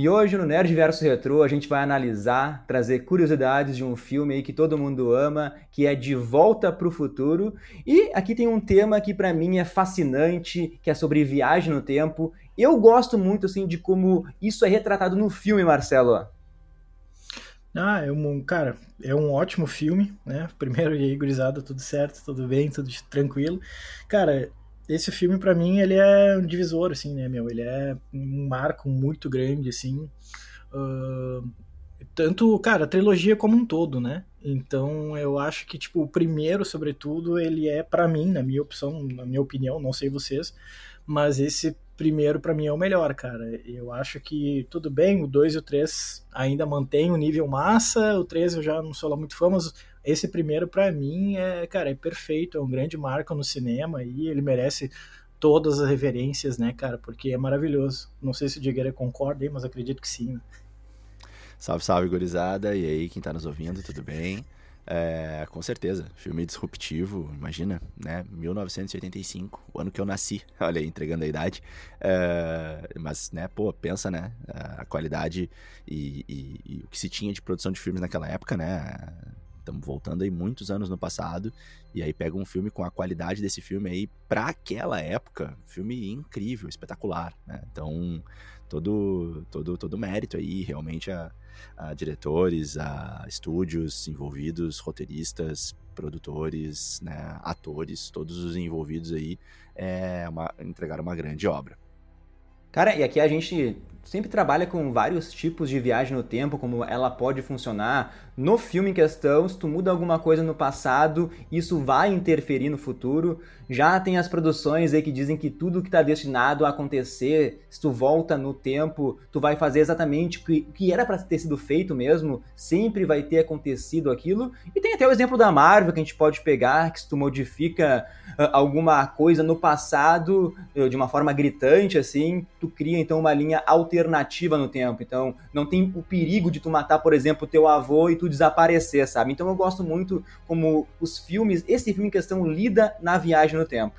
E hoje no Nerd Verso Retro a gente vai analisar, trazer curiosidades de um filme aí que todo mundo ama, que é De Volta para o Futuro. E aqui tem um tema que para mim é fascinante, que é sobre viagem no tempo. Eu gosto muito assim de como isso é retratado no filme, Marcelo. Ah, é um, cara, é um ótimo filme, né? Primeiro e aí, gurizada, tudo certo, tudo bem, tudo tranquilo. Cara, esse filme para mim ele é um divisor assim né meu? Ele é um marco muito grande assim uh, tanto cara a trilogia como um todo né? Então eu acho que tipo o primeiro sobretudo ele é para mim na minha opção na minha opinião não sei vocês mas esse primeiro para mim é o melhor cara. Eu acho que tudo bem o 2 e o 3 ainda mantém o nível massa o 3 eu já não sou lá muito fã mas esse primeiro para mim é, cara, é perfeito, é um grande marco no cinema e ele merece todas as referências, né, cara, porque é maravilhoso. Não sei se o Digueira concorda aí, mas acredito que sim. Né? Salve, salve, gurizada. E aí, quem tá nos ouvindo, tudo bem? É, com certeza, filme disruptivo, imagina, né? 1985, o ano que eu nasci, olha aí, entregando a idade. É, mas, né, pô, pensa, né? A qualidade e, e, e, o que se tinha de produção de filmes naquela época, né? Estamos voltando aí muitos anos no passado. E aí pega um filme com a qualidade desse filme aí para aquela época. Filme incrível, espetacular, né? Então, todo, todo, todo mérito aí, realmente, a, a diretores, a estúdios envolvidos, roteiristas, produtores, né, atores, todos os envolvidos aí, é uma, entregaram uma grande obra. Cara, e aqui a gente sempre trabalha com vários tipos de viagem no tempo, como ela pode funcionar. No filme em questão, se tu muda alguma coisa no passado, isso vai interferir no futuro. Já tem as produções aí que dizem que tudo que está destinado a acontecer, se tu volta no tempo, tu vai fazer exatamente o que, que era para ter sido feito mesmo, sempre vai ter acontecido aquilo. E tem até o exemplo da Marvel que a gente pode pegar, que se tu modifica uh, alguma coisa no passado uh, de uma forma gritante assim, tu cria então uma linha alternativa no tempo. Então, não tem o perigo de tu matar, por exemplo, teu avô e tu desaparecer, sabe? Então eu gosto muito como os filmes, esse filme em questão lida na viagem no tempo.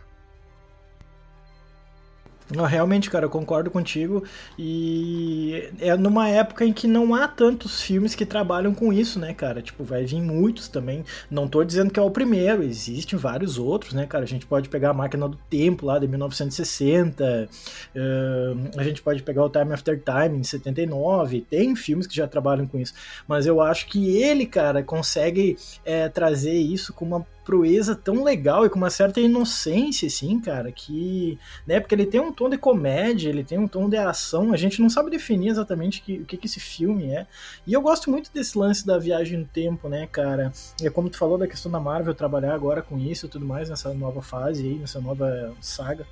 Não, realmente, cara, eu concordo contigo. E é numa época em que não há tantos filmes que trabalham com isso, né, cara? Tipo, vai vir muitos também. Não tô dizendo que é o primeiro, existem vários outros, né, cara? A gente pode pegar a Máquina do Tempo lá de 1960, uh, a gente pode pegar o Time After Time em 79. Tem filmes que já trabalham com isso. Mas eu acho que ele, cara, consegue é, trazer isso com uma proeza tão legal e com uma certa inocência, assim, cara, que, né, porque ele tem um tom de comédia, ele tem um tom de ação, a gente não sabe definir exatamente que, o que, que esse filme é, e eu gosto muito desse lance da viagem no tempo, né, cara, é como tu falou da questão da Marvel trabalhar agora com isso e tudo mais, nessa nova fase aí, nessa nova saga,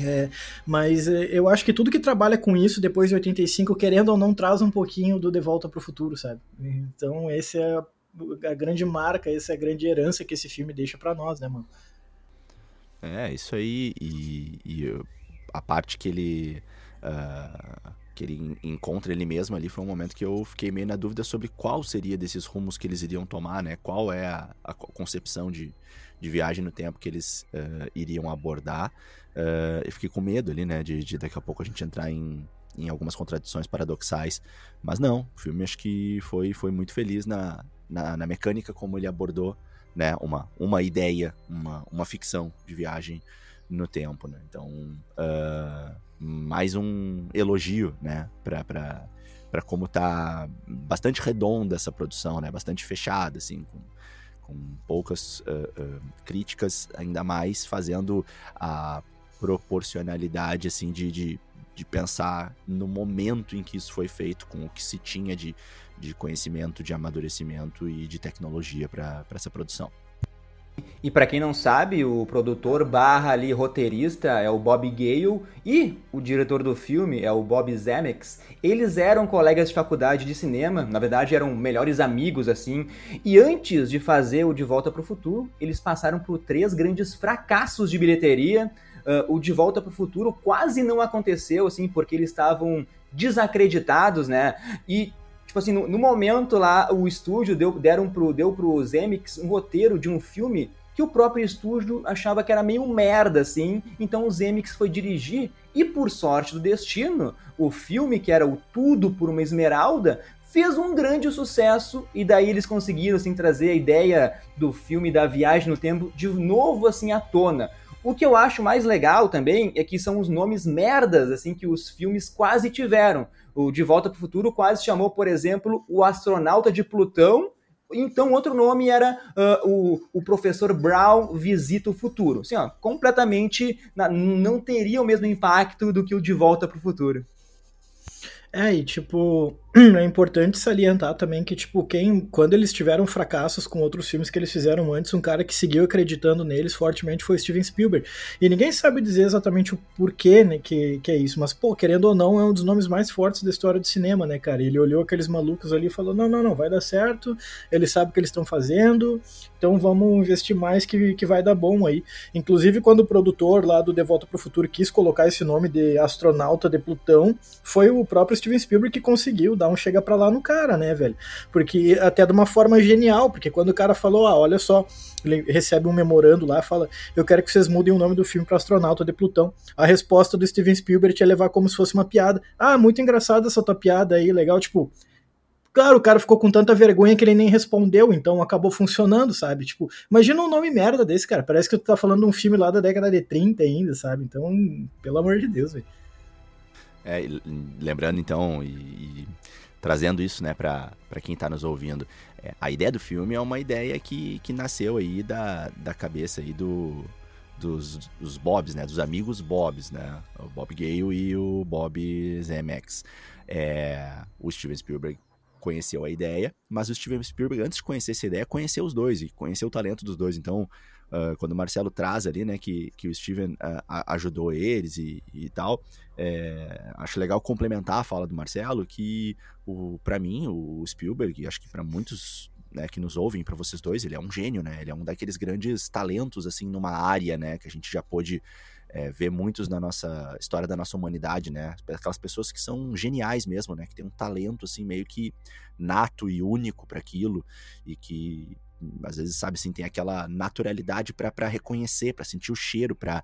é, mas é, eu acho que tudo que trabalha com isso depois de 85, querendo ou não, traz um pouquinho do De Volta para o Futuro, sabe? Então, esse é a grande marca, essa é a grande herança que esse filme deixa para nós, né, mano? É, isso aí. E, e a parte que ele. Uh, que ele encontra ele mesmo ali foi um momento que eu fiquei meio na dúvida sobre qual seria desses rumos que eles iriam tomar, né? Qual é a, a concepção de, de viagem no tempo que eles uh, iriam abordar. Uh, eu fiquei com medo ali, né? De, de daqui a pouco a gente entrar em, em algumas contradições paradoxais. Mas não, o filme acho que foi, foi muito feliz na, na, na mecânica como ele abordou né, uma, uma ideia, uma, uma ficção de viagem no tempo. Né? Então, uh, mais um elogio né, para como tá bastante redonda essa produção, né, bastante fechada, assim, com, com poucas uh, uh, críticas, ainda mais fazendo a proporcionalidade assim de, de, de pensar no momento em que isso foi feito, com o que se tinha de de conhecimento, de amadurecimento e de tecnologia para essa produção. E para quem não sabe, o produtor barra ali roteirista é o Bob Gale e o diretor do filme é o Bob Zemeckis. Eles eram colegas de faculdade de cinema, na verdade eram melhores amigos assim. E antes de fazer o De Volta para o Futuro, eles passaram por três grandes fracassos de bilheteria. Uh, o De Volta para o Futuro quase não aconteceu assim porque eles estavam desacreditados, né? E Tipo assim, no, no, momento lá, o estúdio deu, deram pro, deu pro Zemix um roteiro de um filme que o próprio estúdio achava que era meio merda, assim. Então o Zemeckis foi dirigir e, por sorte do destino, o filme, que era o Tudo por uma Esmeralda, fez um grande sucesso e daí eles conseguiram assim trazer a ideia do filme da viagem no tempo de novo assim à tona. O que eu acho mais legal também é que são os nomes merdas assim que os filmes quase tiveram. O De Volta para o Futuro quase chamou, por exemplo, o astronauta de Plutão então, outro nome era uh, o, o professor Brown Visita o Futuro. Assim, ó, completamente na, não teria o mesmo impacto do que o De Volta para o Futuro. É, e tipo, é importante salientar também que, tipo, quem, quando eles tiveram fracassos com outros filmes que eles fizeram antes, um cara que seguiu acreditando neles fortemente foi Steven Spielberg. E ninguém sabe dizer exatamente o porquê, né, que, que é isso, mas, pô, querendo ou não, é um dos nomes mais fortes da história do cinema, né, cara? Ele olhou aqueles malucos ali e falou: não, não, não, vai dar certo, eles sabem o que eles estão fazendo, então vamos investir mais que, que vai dar bom aí. Inclusive, quando o produtor lá do De Volta pro Futuro quis colocar esse nome de astronauta de Plutão, foi o próprio Steven Spielberg que conseguiu um chega para lá no cara, né, velho? Porque até de uma forma genial, porque quando o cara falou, ah, olha só, ele recebe um memorando lá, fala, eu quero que vocês mudem o nome do filme para Astronauta de Plutão. A resposta do Steven Spielberg ia levar como se fosse uma piada. Ah, muito engraçada essa tua piada aí, legal, tipo, Claro, o cara ficou com tanta vergonha que ele nem respondeu, então acabou funcionando, sabe? Tipo, imagina um nome merda desse, cara. Parece que tu tá falando de um filme lá da década de 30 ainda, sabe? Então, pelo amor de Deus, velho. É, lembrando então, e, e, trazendo isso né, para quem está nos ouvindo, é, a ideia do filme é uma ideia que, que nasceu aí da, da cabeça aí do, dos, dos Bobs, né, dos amigos Bobs, né, o Bob Gale e o Bob Zemeckis. É, o Steven Spielberg conheceu a ideia, mas o Steven Spielberg, antes de conhecer essa ideia, conheceu os dois e conheceu o talento dos dois. Então, uh, quando o Marcelo traz ali, né, que, que o Steven uh, ajudou eles e, e tal, é, acho legal complementar a fala do Marcelo, que para mim, o Spielberg, acho que para muitos né, que nos ouvem, para vocês dois, ele é um gênio, né? Ele é um daqueles grandes talentos, assim, numa área, né? Que a gente já pôde é, ver muitos na nossa história da nossa humanidade, né? Aquelas pessoas que são geniais mesmo, né? Que tem um talento, assim, meio que nato e único para aquilo e que às vezes, sabe, assim, tem aquela naturalidade para reconhecer, para sentir o cheiro, para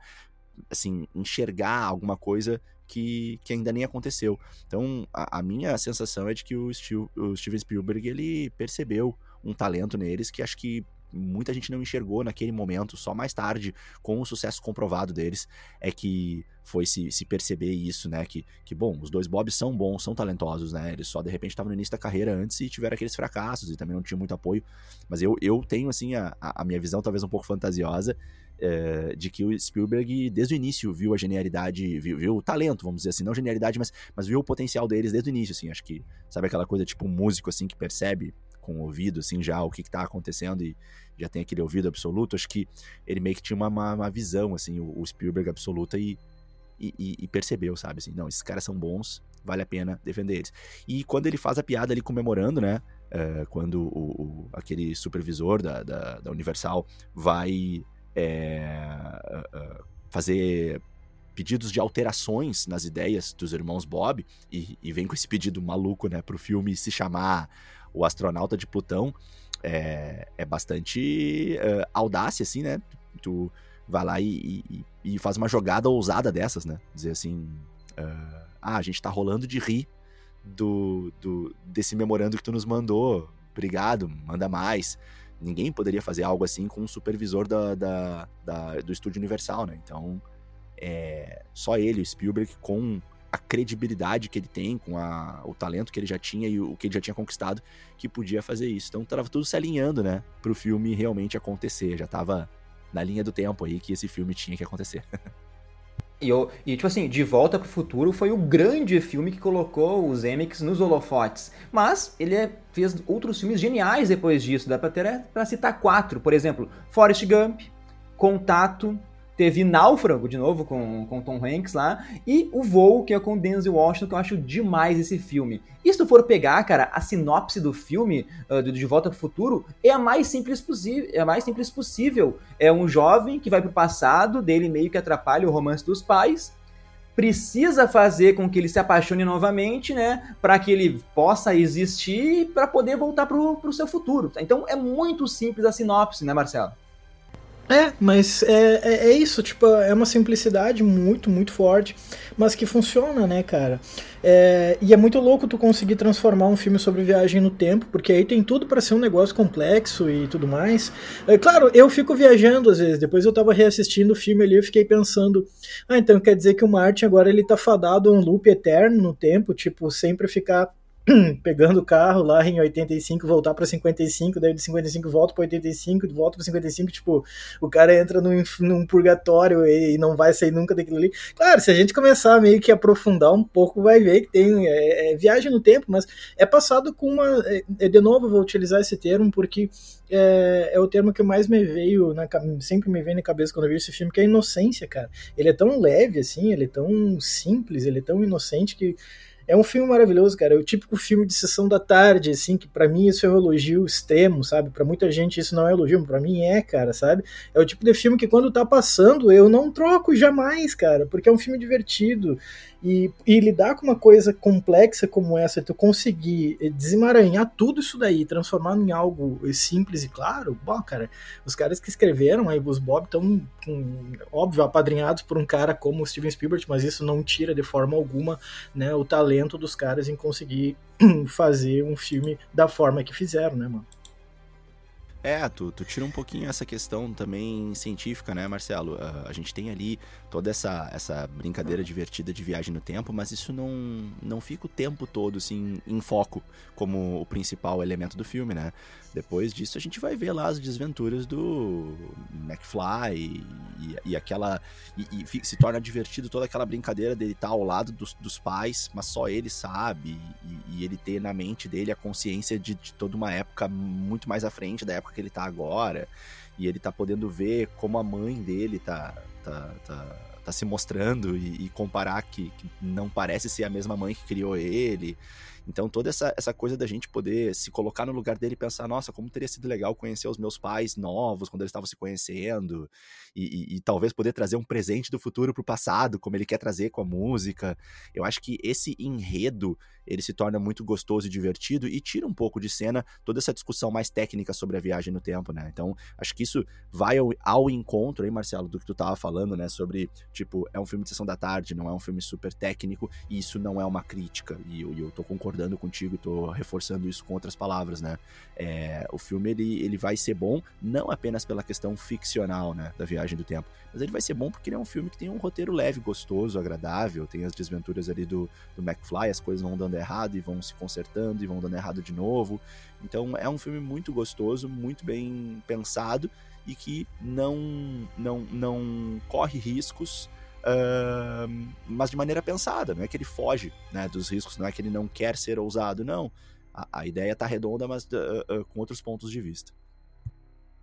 assim, enxergar alguma coisa que, que ainda nem aconteceu. Então, a, a minha sensação é de que o, Steve, o Steven Spielberg, ele percebeu um talento neles que acho que muita gente não enxergou naquele momento, só mais tarde, com o sucesso comprovado deles, é que foi se, se perceber isso, né? Que, que, bom, os dois Bobs são bons, são talentosos, né? Eles só de repente estavam no início da carreira antes e tiveram aqueles fracassos e também não tinham muito apoio. Mas eu, eu tenho, assim, a, a minha visão talvez um pouco fantasiosa é, de que o Spielberg, desde o início, viu a genialidade, viu, viu, o talento, vamos dizer assim, não genialidade, mas, mas viu o potencial deles desde o início, assim. Acho que, sabe aquela coisa tipo um músico, assim, que percebe com o ouvido, assim, já o que, que tá acontecendo e já tem aquele ouvido absoluto. Acho que ele meio que tinha uma, uma, uma visão, assim, o, o Spielberg absoluta e, e, e, percebeu, sabe? Assim, não, esses caras são bons, vale a pena defender eles. E quando ele faz a piada ali comemorando, né? Uh, quando o, o, aquele supervisor da, da, da Universal vai é, fazer pedidos de alterações nas ideias dos irmãos Bob e, e, vem com esse pedido maluco, né, pro filme se chamar O Astronauta de Plutão, é, é bastante uh, audácia, assim, né? Tu vai lá e, e, e, faz uma jogada ousada dessas, né? Dizer assim, uh, ah, a gente tá rolando de rir do, do, desse memorando que tu nos mandou, obrigado, manda mais ninguém poderia fazer algo assim com um supervisor da, da, da do estúdio Universal, né? Então, é, só ele, o Spielberg, com a credibilidade que ele tem, com a, o talento que ele já tinha e o que ele já tinha conquistado, que podia fazer isso. Então, tava tudo se alinhando, né, pro filme realmente acontecer. Já tava na linha do tempo aí que esse filme tinha que acontecer. E, eu, e, tipo assim, De Volta pro Futuro foi o grande filme que colocou os Emmys nos holofotes. Mas ele é, fez outros filmes geniais depois disso. Dá pra, ter, é, pra citar quatro. Por exemplo, Forrest Gump, Contato, Teve Náufrago, de novo, com, com Tom Hanks lá. E O Voo, que é com Denzel Washington, que eu acho demais esse filme. E se tu for pegar, cara, a sinopse do filme, uh, de Volta pro Futuro, é a mais simples possível. É a mais simples possível. É um jovem que vai pro passado, dele meio que atrapalha o romance dos pais precisa fazer com que ele se apaixone novamente, né, para que ele possa existir para poder voltar pro, pro seu futuro. Então é muito simples a sinopse, né, Marcelo? É, mas é, é, é, isso, tipo, é uma simplicidade muito, muito forte, mas que funciona, né, cara? É, e é muito louco tu conseguir transformar um filme sobre viagem no tempo, porque aí tem tudo para ser um negócio complexo e tudo mais. É, claro, eu fico viajando às vezes, depois eu tava reassistindo o filme ali, eu fiquei pensando, ah, então quer dizer que o Martin agora ele tá fadado a um loop eterno no tempo, tipo, sempre ficar pegando o carro lá em 85, voltar para 55, daí de 55 volta para 85, volta para 55, tipo, o cara entra num, num purgatório e, e, não vai sair nunca daquilo ali. Claro, se a gente começar meio que aprofundar um pouco, vai ver que tem é, é viagem no tempo, mas é passado com uma. É, é de novo, vou utilizar esse termo porque é, é, o termo que mais me veio, na, sempre me veio na cabeça quando eu vi esse filme, que é a inocência, cara. Ele é tão leve assim, ele é tão simples, ele é tão inocente que é um filme maravilhoso, cara. É o típico filme de sessão da tarde, assim, que para mim isso é um elogio extremo, sabe? Para muita gente isso não é elogio, para mim é, cara, sabe? É o tipo de filme que quando tá passando eu não troco jamais, cara, porque é um filme divertido. E, e, lidar com uma coisa complexa como essa, tu conseguir desemaranhar tudo isso daí, transformar em algo simples e claro, bom, cara, os caras que escreveram aí, os Bob, estão, óbvio, apadrinhados por um cara como o Steven Spielberg, mas isso não tira de forma alguma né, o talento dos caras em conseguir fazer um filme da forma que fizeram, né, mano? É, tu, tu tira um pouquinho essa questão também científica, né, Marcelo? Uh, a gente tem ali toda essa, essa brincadeira divertida de viagem no tempo, mas isso não, não fica o tempo todo, assim, em foco como o principal elemento do filme, né? Depois disso a gente vai ver lá as desventuras do McFly e, e aquela... E, e, se torna divertido toda aquela brincadeira dele estar ao lado dos, dos pais, mas só ele sabe, e, e ele ter na mente dele a consciência de, de toda uma época muito mais à frente da época época que ele tá agora, e ele tá podendo ver como a mãe dele tá, tá, tá, tá se mostrando e, e comparar que, que, não parece ser a mesma mãe que criou ele. Então, toda essa, essa coisa da gente poder se colocar no lugar dele e pensar: nossa, como teria sido legal conhecer os meus pais novos quando eles estavam se conhecendo, e, e, e talvez poder trazer um presente do futuro pro passado, como ele quer trazer com a música. Eu acho que esse enredo ele se torna muito gostoso e divertido e tira um pouco de cena toda essa discussão mais técnica sobre a viagem no tempo, né? Então, acho que isso vai ao, ao encontro aí, Marcelo, do que tu tava falando, né? Sobre, tipo, é um filme de sessão da tarde, não é um filme super técnico, e isso não é uma crítica. E eu, eu tô concordando contigo e tô reforçando isso com outras palavras, né? É, o filme, ele, ele vai ser bom não apenas pela questão ficcional, né? Da viagem do tempo, mas ele vai ser bom porque ele é um filme que tem um roteiro leve, gostoso, agradável, tem as desventuras ali do, do McFly, as coisas vão dando errado e vão se consertando e vão dando errado de novo. Então é um filme muito gostoso, muito bem pensado e que não não não corre riscos, uh, mas de maneira pensada. Não é que ele foge né, dos riscos, não é que ele não quer ser ousado, não. A, a ideia está redonda, mas uh, uh, com outros pontos de vista.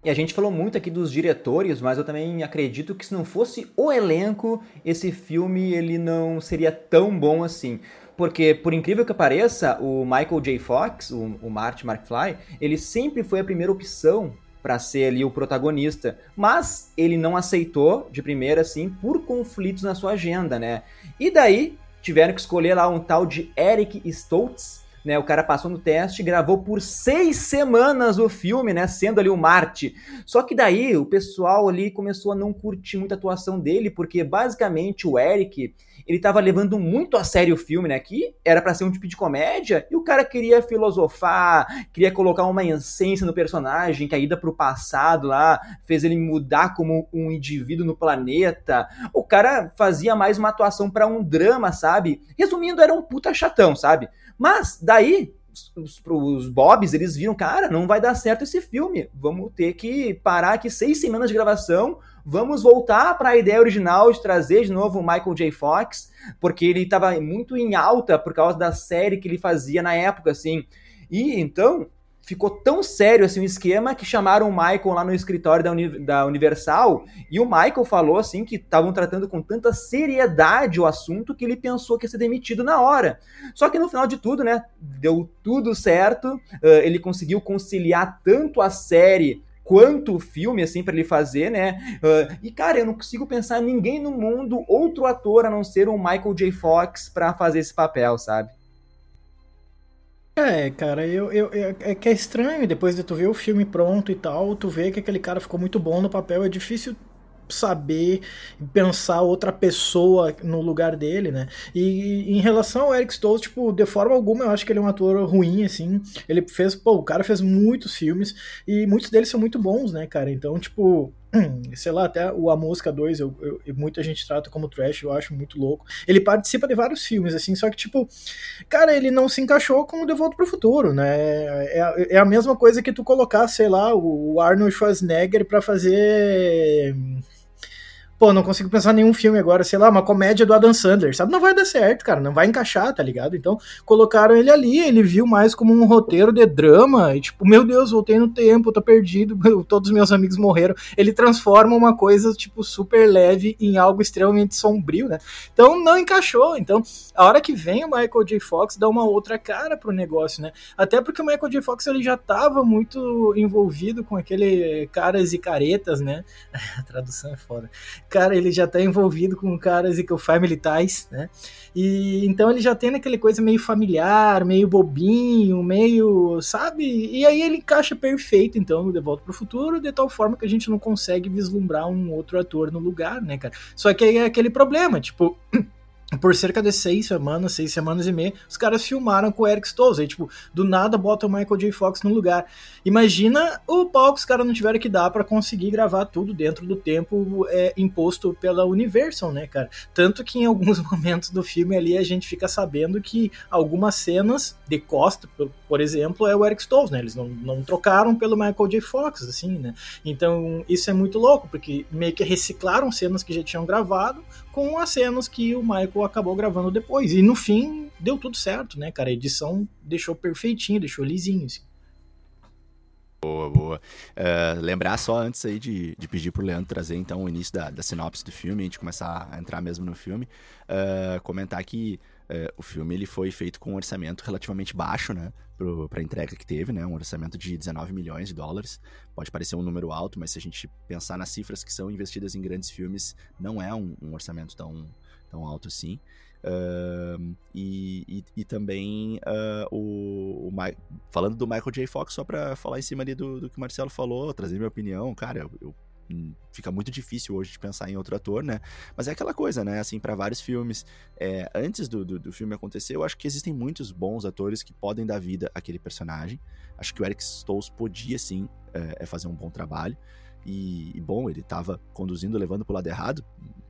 E a gente falou muito aqui dos diretores, mas eu também acredito que se não fosse o elenco, esse filme ele não seria tão bom assim. Porque, por incrível que pareça, o Michael J. Fox, o, o Marty McFly, ele sempre foi a primeira opção para ser ali o protagonista, mas ele não aceitou de primeira assim por conflitos na sua agenda, né? E daí tiveram que escolher lá um tal de Eric Stoltz, né? O cara passou no teste, gravou por seis semanas o filme, né? Sendo ali o Marte. Só que daí o pessoal ali começou a não curtir muito a atuação dele, porque basicamente o Eric ele tava levando muito a sério o filme, né? Que era para ser um tipo de comédia, e o cara queria filosofar, queria colocar uma essência no personagem, que a ida pro passado lá fez ele mudar como um indivíduo no planeta. O cara fazia mais uma atuação para um drama, sabe? Resumindo, era um puta chatão, sabe? Mas daí os, os Bobs, eles viram, cara, não vai dar certo esse filme. Vamos ter que parar aqui seis semanas de gravação. Vamos voltar para a ideia original de trazer de novo o Michael J. Fox, porque ele estava muito em alta por causa da série que ele fazia na época, assim. E então ficou tão sério assim o esquema que chamaram o Michael lá no escritório da, Uni da Universal e o Michael falou assim que estavam tratando com tanta seriedade o assunto que ele pensou que ia ser demitido na hora. Só que no final de tudo, né, deu tudo certo, uh, ele conseguiu conciliar tanto a série quanto o filme, assim, para ele fazer, né? Uh, e, cara, eu não consigo pensar ninguém no mundo, outro ator a não ser o Michael J. Fox para fazer esse papel, sabe? É, cara, eu, eu, eu, é que é estranho, depois de tu ver o filme pronto e tal, tu vê que aquele cara ficou muito bom no papel, é difícil saber pensar outra pessoa no lugar dele, né? E em relação ao Eric Stoltz, tipo, de forma alguma eu acho que ele é um ator ruim, assim. Ele fez, pô, o cara fez muitos filmes e muitos deles são muito bons, né, cara? Então, tipo, sei lá, até o A Música 2, eu, eu, muita gente trata como trash, eu acho muito louco. Ele participa de vários filmes, assim, só que, tipo, cara, ele não se encaixou com o De Volta pro Futuro, né? É, é a mesma coisa que tu colocar, sei lá, o Arnold Schwarzenegger para fazer Pô, não consigo pensar nenhum filme agora, sei lá, uma comédia do Adam Sandler, sabe? Não vai dar certo, cara, não vai encaixar, tá ligado? Então, colocaram ele ali, ele viu mais como um roteiro de drama, e tipo, meu Deus, voltei no tempo, tô perdido, todos os meus amigos morreram. Ele transforma uma coisa, tipo, super leve em algo extremamente sombrio, né? Então, não encaixou. Então, a hora que vem o Michael J. Fox, dá uma outra cara pro negócio, né? Até porque o Michael J. Fox, ele já tava muito envolvido com aquele caras e caretas, né? A tradução é foda cara ele já tá envolvido com caras e com family ties, né? E então ele já tem aquele coisa meio familiar, meio bobinho, meio, sabe? E aí ele encaixa perfeito então no De Volta pro Futuro, de tal forma que a gente não consegue vislumbrar um outro ator no lugar, né, cara? Só que aí é aquele problema, tipo, por cerca de seis semanas, seis semanas e meia, os caras filmaram com o Eric Stoltz. Aí, tipo, do nada bota o Michael J. Fox no lugar. Imagina o pau que os caras não tiveram que dar para conseguir gravar tudo dentro do tempo é, imposto pela Universal, né, cara? Tanto que em alguns momentos do filme ali a gente fica sabendo que algumas cenas de Costa, por exemplo, é o Eric Stoltz, né? Eles não, não trocaram pelo Michael J. Fox, assim, né? Então, isso é muito louco, porque meio que reciclaram cenas que já tinham gravado com as cenas que o Michael acabou gravando depois. E no fim, deu tudo certo, né, cara? A edição deixou perfeitinho, deixou lisinho, assim. Boa, boa. Uh, lembrar só antes aí de, de pedir pro Leandro trazer então o início da, da sinopse do filme, a gente começar a entrar mesmo no filme, uh, comentar que uh, o filme ele foi feito com um orçamento relativamente baixo, né, para a entrega que teve, né, um orçamento de 19 milhões de dólares. Pode parecer um número alto, mas se a gente pensar nas cifras que são investidas em grandes filmes, não é um, um orçamento tão, tão alto assim. Uh, e, e, e, também uh, o, o falando do Michael J. Fox, só pra falar em cima ali do, do que o Marcelo falou, trazer minha opinião, cara, eu, eu hum, fica muito difícil hoje de pensar em outro ator, né? Mas é aquela coisa, né? Assim, para vários filmes, é, antes do, do, do, filme acontecer, eu acho que existem muitos bons atores que podem dar vida àquele personagem. Acho que o Eric Stoltz podia, sim, é, é fazer um bom trabalho. E, e, bom, ele estava conduzindo, levando pro lado errado.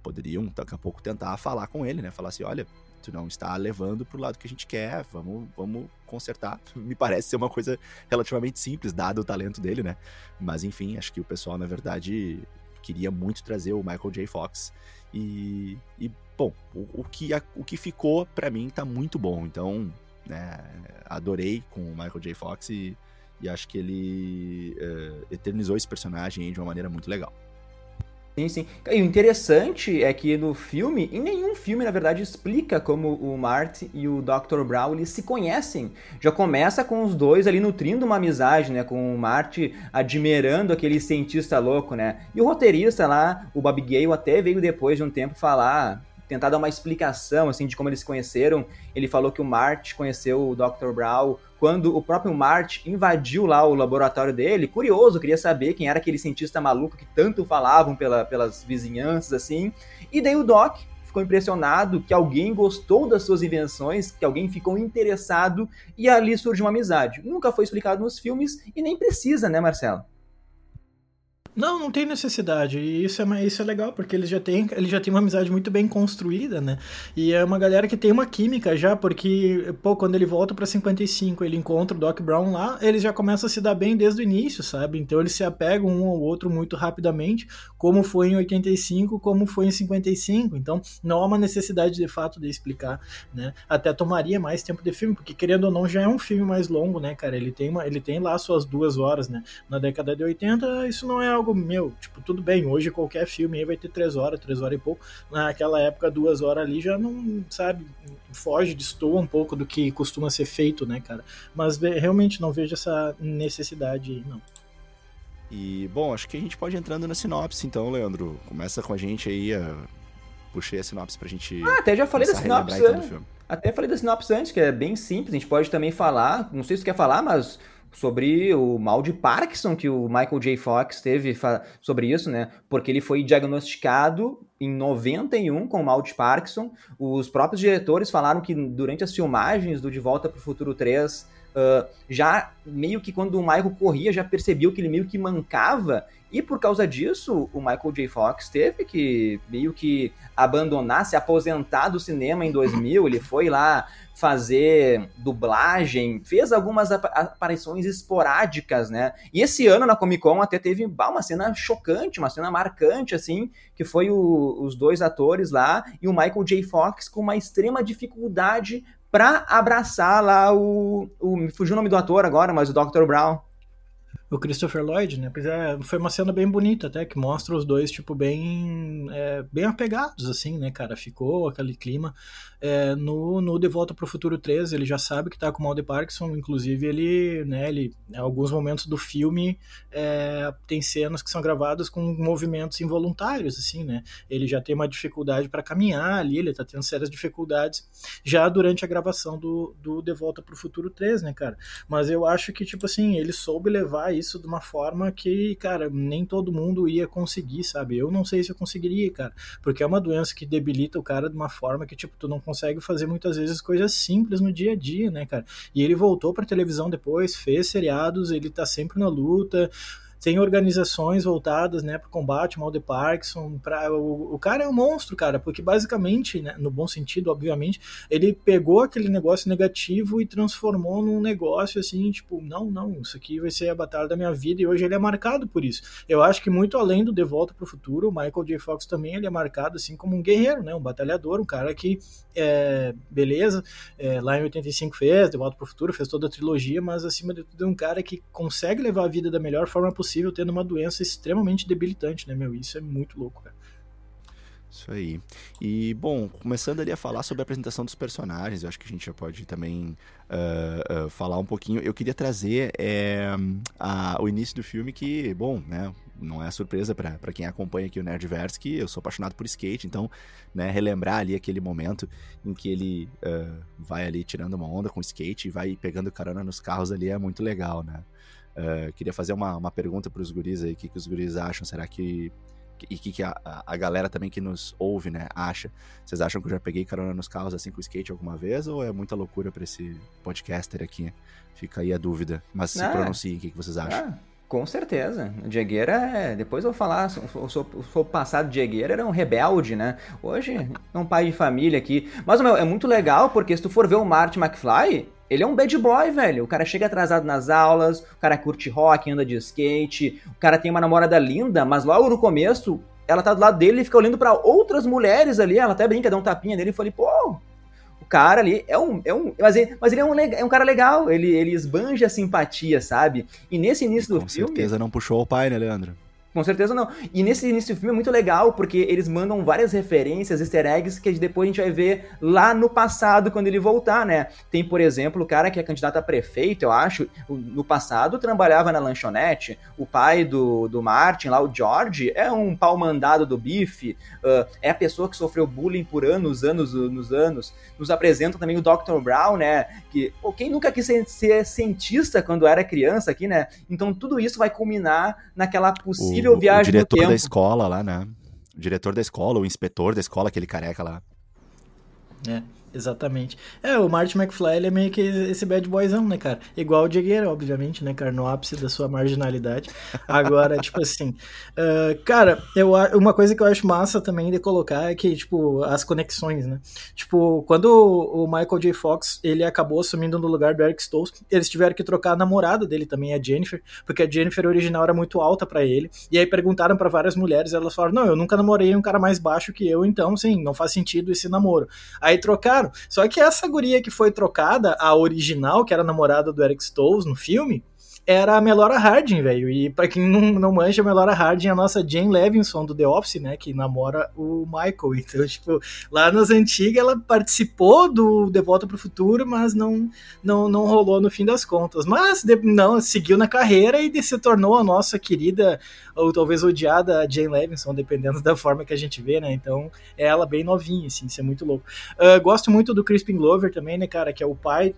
Poderiam, daqui a pouco, tentar falar com ele, né? Falar assim: olha, tu não está levando pro lado que a gente quer, vamos, vamos consertar. Me parece ser uma coisa relativamente simples, dado o talento dele, né? Mas enfim, acho que o pessoal, na verdade, queria muito trazer o Michael J. Fox. E, e bom, o, o, que, o que ficou para mim tá muito bom. Então, né, adorei com o Michael J. Fox e e acho que ele uh, eternizou esse personagem de uma maneira muito legal. Sim, sim. E o interessante é que no filme, em nenhum filme, na verdade, explica como o Marty e o Dr. Brown eles se conhecem. Já começa com os dois ali nutrindo uma amizade, né? Com o Marty admirando aquele cientista louco, né? E o roteirista lá, o Bob Gale, até veio depois de um tempo falar tentar dar uma explicação assim de como eles se conheceram. Ele falou que o Marty conheceu o Dr. Brown quando o próprio Marty invadiu lá o laboratório dele. Curioso, queria saber quem era aquele cientista maluco que tanto falavam pela, pelas vizinhanças assim. E daí o Doc ficou impressionado que alguém gostou das suas invenções, que alguém ficou interessado e ali surge uma amizade. Nunca foi explicado nos filmes e nem precisa, né, Marcelo? Não, não tem necessidade. E isso é, isso é legal, porque eles já têm ele já tem uma amizade muito bem construída, né? E é uma galera que tem uma química já, porque, pô, quando ele volta pra 55, ele encontra o Doc Brown lá, eles já começam a se dar bem desde o início, sabe? Então eles se apegam um ao outro muito rapidamente, como foi em 85, como foi em 55. Então não há uma necessidade de fato de explicar, né? Até tomaria mais tempo de filme, porque querendo ou não, já é um filme mais longo, né, cara? Ele tem, uma, ele tem lá suas duas horas, né? Na década de 80, isso não é algo algo, meu, tipo, tudo bem, hoje qualquer filme aí vai ter três horas, três horas e pouco. Naquela época, duas horas ali já não, sabe, foge, destoa um pouco do que costuma ser feito, né, cara? Mas realmente não vejo essa necessidade aí, não. E, bom, acho que a gente pode ir entrando na sinopse, então, Leandro. Começa com a gente aí, a... puxei a sinopse pra gente. Ah, até já falei da sinopse. Então, do filme. Até falei da sinopse antes, que é bem simples, a gente pode também falar, não sei se você quer falar, mas sobre o mal de Parkinson que o Michael J. Fox teve sobre isso, né? Porque ele foi diagnosticado em 91 com mal de Parkinson. Os próprios diretores falaram que durante as filmagens do De Volta para o Futuro 3, uh, já meio que quando o Michael corria, já percebeu que ele meio que mancava e por causa disso, o Michael J. Fox teve que meio que abandonar, se aposentar do cinema em 2000. Ele foi lá fazer dublagem, fez algumas aparições esporádicas, né? E esse ano na Comic Con até teve uma cena chocante, uma cena marcante, assim, que foi o, os dois atores lá e o Michael J. Fox com uma extrema dificuldade para abraçar lá o, o. Fugiu o nome do ator agora, mas o Dr. Brown o Christopher Lloyd, né? Pois é, foi uma cena bem bonita até, que mostra os dois, tipo, bem, é, bem apegados, assim, né, cara? Ficou aquele clima. É, no, no De Volta para o Futuro 3, ele já sabe que tá com mal de Parkinson, inclusive ele, né, ele, em alguns momentos do filme, é, tem cenas que são gravadas com movimentos involuntários, assim, né? Ele já tem uma dificuldade para caminhar ali, ele tá tendo sérias dificuldades já durante a gravação do, do De Volta para o Futuro 3, né, cara? Mas eu acho que, tipo assim, ele soube levar isso de uma forma que, cara, nem todo mundo ia conseguir, sabe? Eu não sei se eu conseguiria, cara, porque é uma doença que debilita o cara de uma forma que, tipo, tu não consegue fazer muitas vezes coisas simples no dia a dia, né, cara? E ele voltou pra televisão depois, fez seriados, ele tá sempre na luta tem organizações voltadas né, para o combate mal de Parkinson. Pra, o, o, cara é um monstro, cara, porque basicamente, né, no bom sentido, obviamente, ele pegou aquele negócio negativo e transformou num negócio assim, tipo, não, não, isso aqui vai ser a batalha da minha vida e hoje ele é marcado por isso. Eu acho que muito além do De Volta para o Futuro, o Michael J. Fox também ele é marcado assim como um guerreiro, né, um batalhador, um cara que, é, beleza, é, lá em 85 fez, De Volta para o Futuro, fez toda a trilogia, mas acima de tudo é um cara que consegue levar a vida da melhor forma possível possível tendo uma doença extremamente debilitante, né, meu? Isso é muito louco, cara. Isso aí. E, bom, começando ali a falar sobre a apresentação dos personagens, eu acho que a gente já pode também uh, uh, falar um pouquinho. Eu queria trazer é, a, o início do filme que, bom, né, não é surpresa para quem acompanha aqui o Nerdverse que eu sou apaixonado por skate, então, né, relembrar ali aquele momento em que ele uh, vai ali tirando uma onda com skate e vai pegando carona nos carros ali é muito legal, né? Uh, queria fazer uma, uma pergunta para os guris aí, o que, que os guris acham? Será que. E o que, que a, a galera também que nos ouve, né, acha? Vocês acham que eu já peguei carona nos carros assim com skate alguma vez? Ou é muita loucura para esse podcaster aqui? Fica aí a dúvida. Mas se ah, pronunciem, o que, que vocês acham? Ah. Com certeza. Diegueira é. Depois eu vou falar, o seu passado Diegueira era um rebelde, né? Hoje é um pai de família aqui. Mas, meu, é muito legal porque se tu for ver o Marty McFly, ele é um bad boy, velho. O cara chega atrasado nas aulas, o cara curte rock, anda de skate, o cara tem uma namorada linda, mas logo no começo, ela tá do lado dele e fica olhando para outras mulheres ali. Ela até brinca, dá um tapinha nele e fala, pô, o cara ali é um. É um mas, ele, mas ele é um, é um cara legal, ele, ele esbanja a simpatia, sabe? E nesse início e do com filme. Com certeza não puxou o pai, né, Leandro? Com certeza não. E nesse início do filme é muito legal, porque eles mandam várias referências, easter eggs, que depois a gente vai ver lá no passado, quando ele voltar, né? Tem, por exemplo, o cara que é candidato a prefeito, eu acho, no passado trabalhava na lanchonete. O pai do, do Martin, lá, o George, é um pau mandado do bife, uh, é a pessoa que sofreu bullying por anos, anos, nos anos. Nos apresenta também o Dr. Brown, né? Que, pô, quem nunca quis ser, ser cientista quando era criança aqui, né? Então tudo isso vai culminar naquela possível viagem o diretor da escola lá, né? O diretor da escola, o inspetor da escola, aquele careca lá. É. Exatamente. É, o Marty McFly ele é meio que esse bad boyzão, né, cara? Igual o Diegueira, obviamente, né, cara? No ápice da sua marginalidade. Agora, tipo assim. Uh, cara, eu, uma coisa que eu acho massa também de colocar é que, tipo, as conexões, né? Tipo, quando o Michael J. Fox ele acabou assumindo no lugar do Eric Stoltz, eles tiveram que trocar a namorada dele também, a Jennifer, porque a Jennifer original era muito alta para ele. E aí perguntaram para várias mulheres, elas falaram: Não, eu nunca namorei um cara mais baixo que eu, então, sim, não faz sentido esse namoro. Aí trocaram só que essa guria que foi trocada, a original, que era namorada do Eric Stoltz no filme, era a Melora Harding, velho. E para quem não, não manja, a Melora Harding é a nossa Jane Levinson do The Office, né? Que namora o Michael. Então, tipo, lá nas antigas ela participou do De Volta pro Futuro, mas não, não, não rolou no fim das contas. Mas não, seguiu na carreira e se tornou a nossa querida, ou talvez odiada Jane Levinson, dependendo da forma que a gente vê, né? Então, é ela bem novinha, assim, isso é muito louco. Uh, gosto muito do Crispin Glover também, né, cara? Que é o pai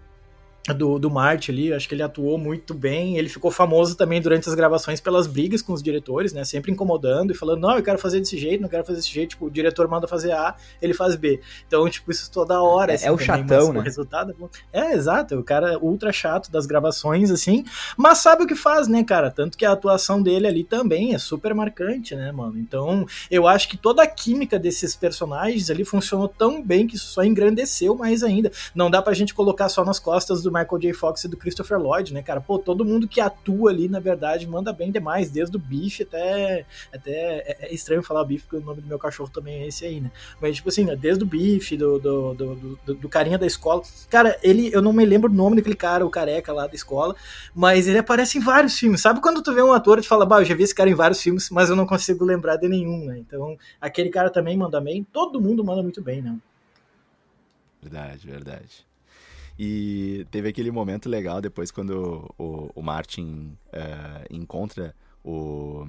do, do Marty ali, acho que ele atuou muito bem. Ele ficou famoso também durante as gravações pelas brigas com os diretores, né? Sempre incomodando e falando, não, eu quero fazer desse jeito, não quero fazer desse jeito. Tipo, o diretor manda fazer A, ele faz B. Então, tipo, isso toda hora. É, assim, é o também, chatão, né? O resultado é, é, exato. O cara ultra chato das gravações, assim, mas sabe o que faz, né, cara? Tanto que a atuação dele ali também é super marcante, né, mano? Então, eu acho que toda a química desses personagens ali funcionou tão bem que isso só engrandeceu mais ainda. Não dá pra gente colocar só nas costas do Michael J. Fox e do Christopher Lloyd, né, cara? Pô, todo mundo que atua ali, na verdade, manda bem demais, desde o Biff até. até é, é estranho falar Biff, porque o nome do meu cachorro também é esse aí, né? Mas, tipo assim, desde o Biff, do, do, do, do, do carinha da escola. Cara, ele, eu não me lembro o nome daquele cara, o careca lá da escola, mas ele aparece em vários filmes. Sabe quando tu vê um ator e fala, bah, eu já vi esse cara em vários filmes, mas eu não consigo lembrar de nenhum, né? Então, aquele cara também manda bem, todo mundo manda muito bem, né? Verdade, verdade. E teve aquele momento legal depois quando o, o Martin uh, encontra o,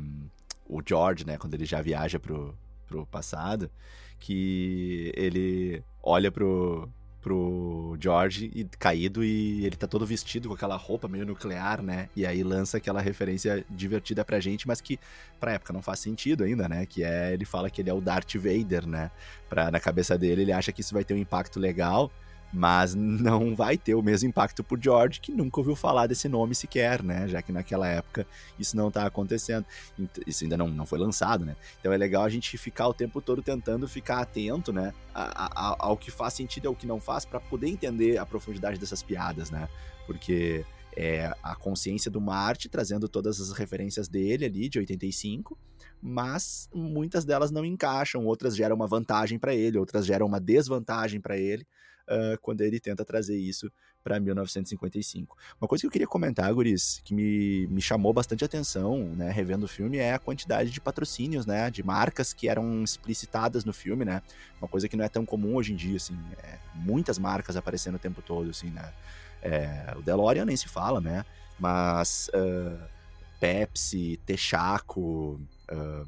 o George, né? Quando ele já viaja pro, pro passado, que ele olha pro, pro George e, caído e ele tá todo vestido com aquela roupa meio nuclear, né? E aí lança aquela referência divertida pra gente, mas que pra época não faz sentido ainda, né? Que é, ele fala que ele é o Darth Vader, né? Pra, na cabeça dele, ele acha que isso vai ter um impacto legal, mas não vai ter o mesmo impacto por George, que nunca ouviu falar desse nome sequer, né? Já que naquela época isso não tá acontecendo. Isso ainda não, não foi lançado, né? Então é legal a gente ficar o tempo todo tentando ficar atento, né? A, a, ao que faz sentido e ao que não faz, para poder entender a profundidade dessas piadas, né? Porque é a consciência do Marte trazendo todas as referências dele ali, de 85, mas muitas delas não encaixam, outras geram uma vantagem para ele, outras geram uma desvantagem para ele uh, quando ele tenta trazer isso para 1955. Uma coisa que eu queria comentar, Guris, que me, me chamou bastante atenção, né, revendo o filme, é a quantidade de patrocínios, né, de marcas que eram explicitadas no filme, né, uma coisa que não é tão comum hoje em dia, assim, é, muitas marcas aparecendo o tempo todo, assim, né, é, o DeLorean nem se fala, né, mas uh, Pepsi, Texaco, uh,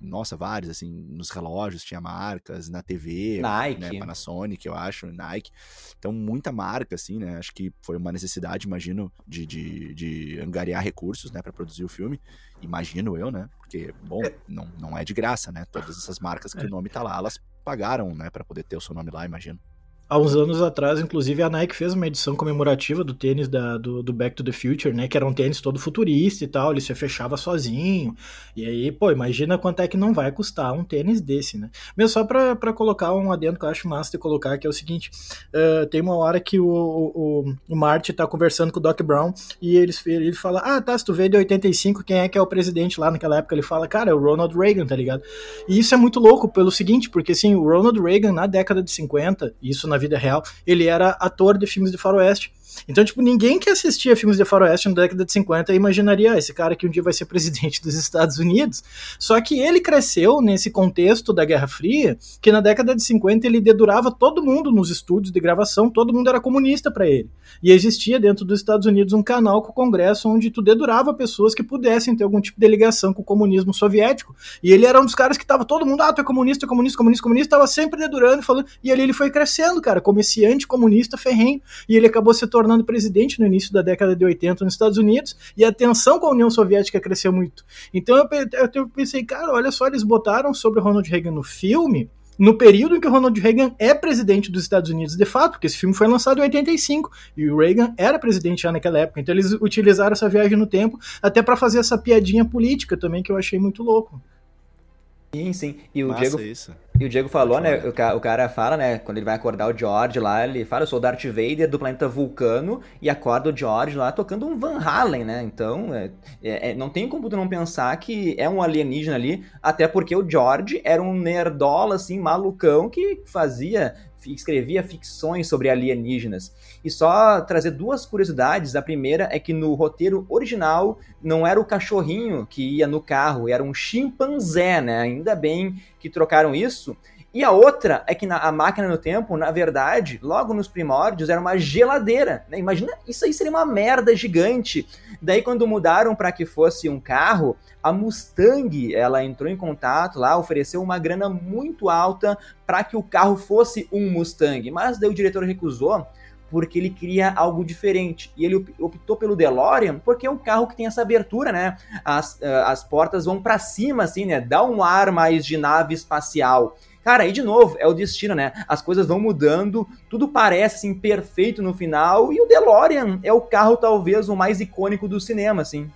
nossa, vários, assim, nos relógios tinha marcas, na TV, Nike, né, Panasonic, eu acho, Nike. Então, muita marca, assim, né? Acho que foi uma necessidade, imagino, de, de, de angariar recursos, né, para produzir o filme. Imagino eu, né? Porque, bom, é. não, não é de graça, né? Todas essas marcas que é. o nome tá lá, elas pagaram, né, para poder ter o seu nome lá, imagino. Há uns anos atrás, inclusive, a Nike fez uma edição comemorativa do tênis da, do, do, Back to the Future, né? Que era um tênis todo futurista e tal, ele se fechava sozinho. E aí, pô, imagina quanto é que não vai custar um tênis desse, né? Mesmo só pra, pra colocar um adendo que eu acho massa de colocar, que é o seguinte: uh, tem uma hora que o, o, o Marty tá conversando com o Doc Brown e ele, ele fala: Ah, tá, se tu veio de 85, quem é que é o presidente lá naquela época? Ele fala, cara, é o Ronald Reagan, tá ligado? E isso é muito louco pelo seguinte, porque assim, o Ronald Reagan, na década de 50, isso na na vida real, ele era ator de filmes de faroeste. Então, tipo, ninguém que assistia filmes de faroeste na década de 50 imaginaria ah, esse cara que um dia vai ser presidente dos Estados Unidos. Só que ele cresceu nesse contexto da Guerra Fria, que na década de 50 ele dedurava todo mundo nos estúdios de gravação, todo mundo era comunista para ele. E existia dentro dos Estados Unidos um canal com o Congresso onde tu dedurava pessoas que pudessem ter algum tipo de ligação com o comunismo soviético. E ele era um dos caras que tava todo mundo, ah, tu é comunista, comunista, comunista, comunista, tava sempre dedurando e falando. E ali ele foi crescendo, cara, como esse anticomunista ferrenho. E ele acabou se tornando presidente no início da década de 80 nos Estados Unidos. E a tensão com a União Soviética cresceu muito. Então eu, eu pensei, cara, olha só, eles botaram sobre o Ronald Reagan no filme no período em que o Ronald Reagan é presidente dos Estados Unidos de fato, porque esse filme foi lançado em 85 e o Reagan era presidente já naquela época. Então eles utilizaram essa viagem no tempo até para fazer essa piadinha política também que eu achei muito louco. Sim, sim. E o Diego, isso. E o Diego falou, né? O, ca, o, cara fala, né? Quando ele vai acordar o George lá, ele fala: Eu sou o Darth Vader do planeta Vulcano, e acorda o George lá tocando um Van Halen, né? Então, é, é, é, não tem como tu não pensar que é um alienígena ali, até porque o George era um nerdola, assim, malucão, que fazia escrevia ficções sobre alienígenas. E só trazer duas curiosidades. A primeira é que no roteiro original não era o cachorrinho que ia no carro, era um chimpanzé, né? Ainda bem que trocaram isso. E a outra é que na, a máquina no tempo, na verdade, logo nos primórdios, era uma geladeira. Né? Imagina, isso aí seria uma merda gigante. Daí, quando mudaram para que fosse um carro, a Mustang, ela entrou em contato lá, ofereceu uma grana muito alta para que o carro fosse um Mustang. Mas daí o diretor recusou porque ele queria algo diferente. E ele optou pelo DeLorean porque é um carro que tem essa abertura, né? As, as portas vão para cima, assim, né? Dá um ar mais de nave espacial. Cara, aí de novo, é o destino, né? As coisas vão mudando, tudo parece assim perfeito no final, e o DeLorean é o carro talvez o mais icônico do cinema, assim.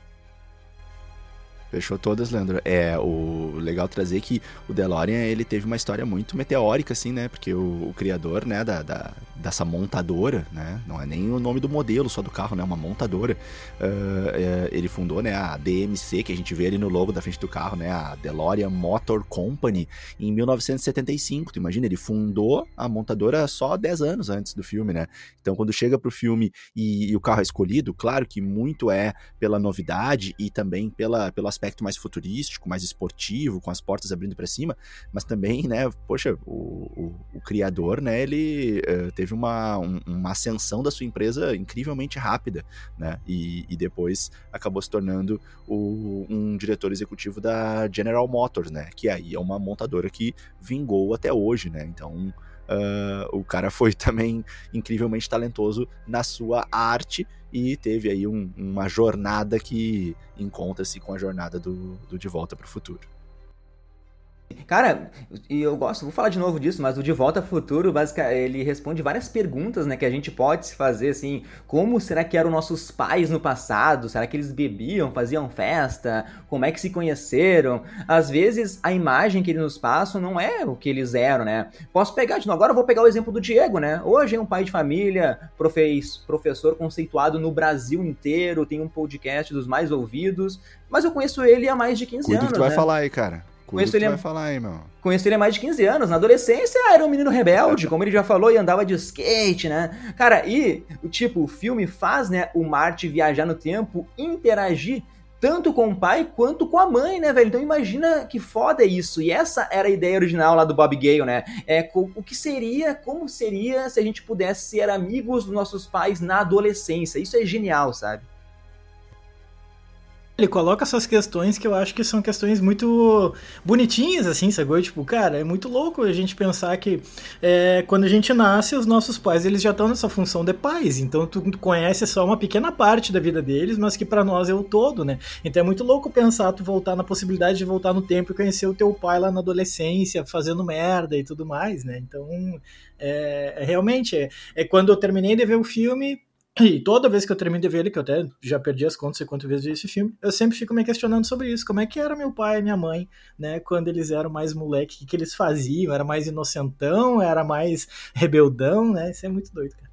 Fechou todas, Leandro. É, o legal trazer que o DeLorean, ele teve uma história muito meteórica, assim, né? Porque o, o criador, né, da, da, dessa montadora, né? Não é nem o nome do modelo só do carro, né? Uma montadora. Uh, é, ele fundou, né, a DMC, que a gente vê ali no logo da frente do carro, né? A DeLorean Motor Company, em 1975. Tu imagina, ele fundou a montadora só 10 anos antes do filme, né? Então, quando chega pro filme e, e o carro é escolhido, claro que muito é pela novidade e também pela, pelas aspecto mais futurístico, mais esportivo, com as portas abrindo para cima, mas também, né, poxa, o, o, o criador, né, ele uh, teve uma, um, uma ascensão da sua empresa incrivelmente rápida, né, e, e depois acabou se tornando o, um diretor executivo da General Motors, né, que aí é uma montadora que vingou até hoje, né, então... Uh, o cara foi também incrivelmente talentoso na sua arte e teve aí um, uma jornada que encontra-se com a jornada do, do De Volta para o Futuro. Cara, e eu gosto, vou falar de novo disso, mas o De Volta ao Futuro, basicamente, ele responde várias perguntas, né, que a gente pode se fazer, assim, como será que eram nossos pais no passado? Será que eles bebiam, faziam festa? Como é que se conheceram? Às vezes, a imagem que eles nos passam não é o que eles eram, né? Posso pegar de novo, agora eu vou pegar o exemplo do Diego, né? Hoje é um pai de família, professor conceituado no Brasil inteiro, tem um podcast dos mais ouvidos, mas eu conheço ele há mais de 15 Cuida anos, que tu vai né? falar aí, cara. Conheço ele, vai falar aí, meu. Conheço ele há mais de 15 anos. Na adolescência era um menino rebelde, como ele já falou, e andava de skate, né? Cara, e o tipo, o filme faz, né, o Marty viajar no tempo, interagir tanto com o pai quanto com a mãe, né, velho? Então imagina que foda é isso. E essa era a ideia original lá do Bob Gale, né? É o que seria, como seria se a gente pudesse ser amigos dos nossos pais na adolescência. Isso é genial, sabe? Ele coloca essas questões que eu acho que são questões muito bonitinhas, assim, sacou? Tipo, cara, é muito louco a gente pensar que é, quando a gente nasce, os nossos pais, eles já estão nessa função de pais. Então, tu conhece só uma pequena parte da vida deles, mas que para nós é o todo, né? Então, é muito louco pensar tu voltar na possibilidade de voltar no tempo e conhecer o teu pai lá na adolescência, fazendo merda e tudo mais, né? Então, é, realmente, é, é quando eu terminei de ver o filme, e toda vez que eu termino de ver ele, que eu até já perdi as contas de quantas vezes vi esse filme, eu sempre fico me questionando sobre isso. Como é que era meu pai e minha mãe, né? Quando eles eram mais moleque, o que, que eles faziam? Era mais inocentão? Era mais rebeldão, né? Isso é muito doido, cara.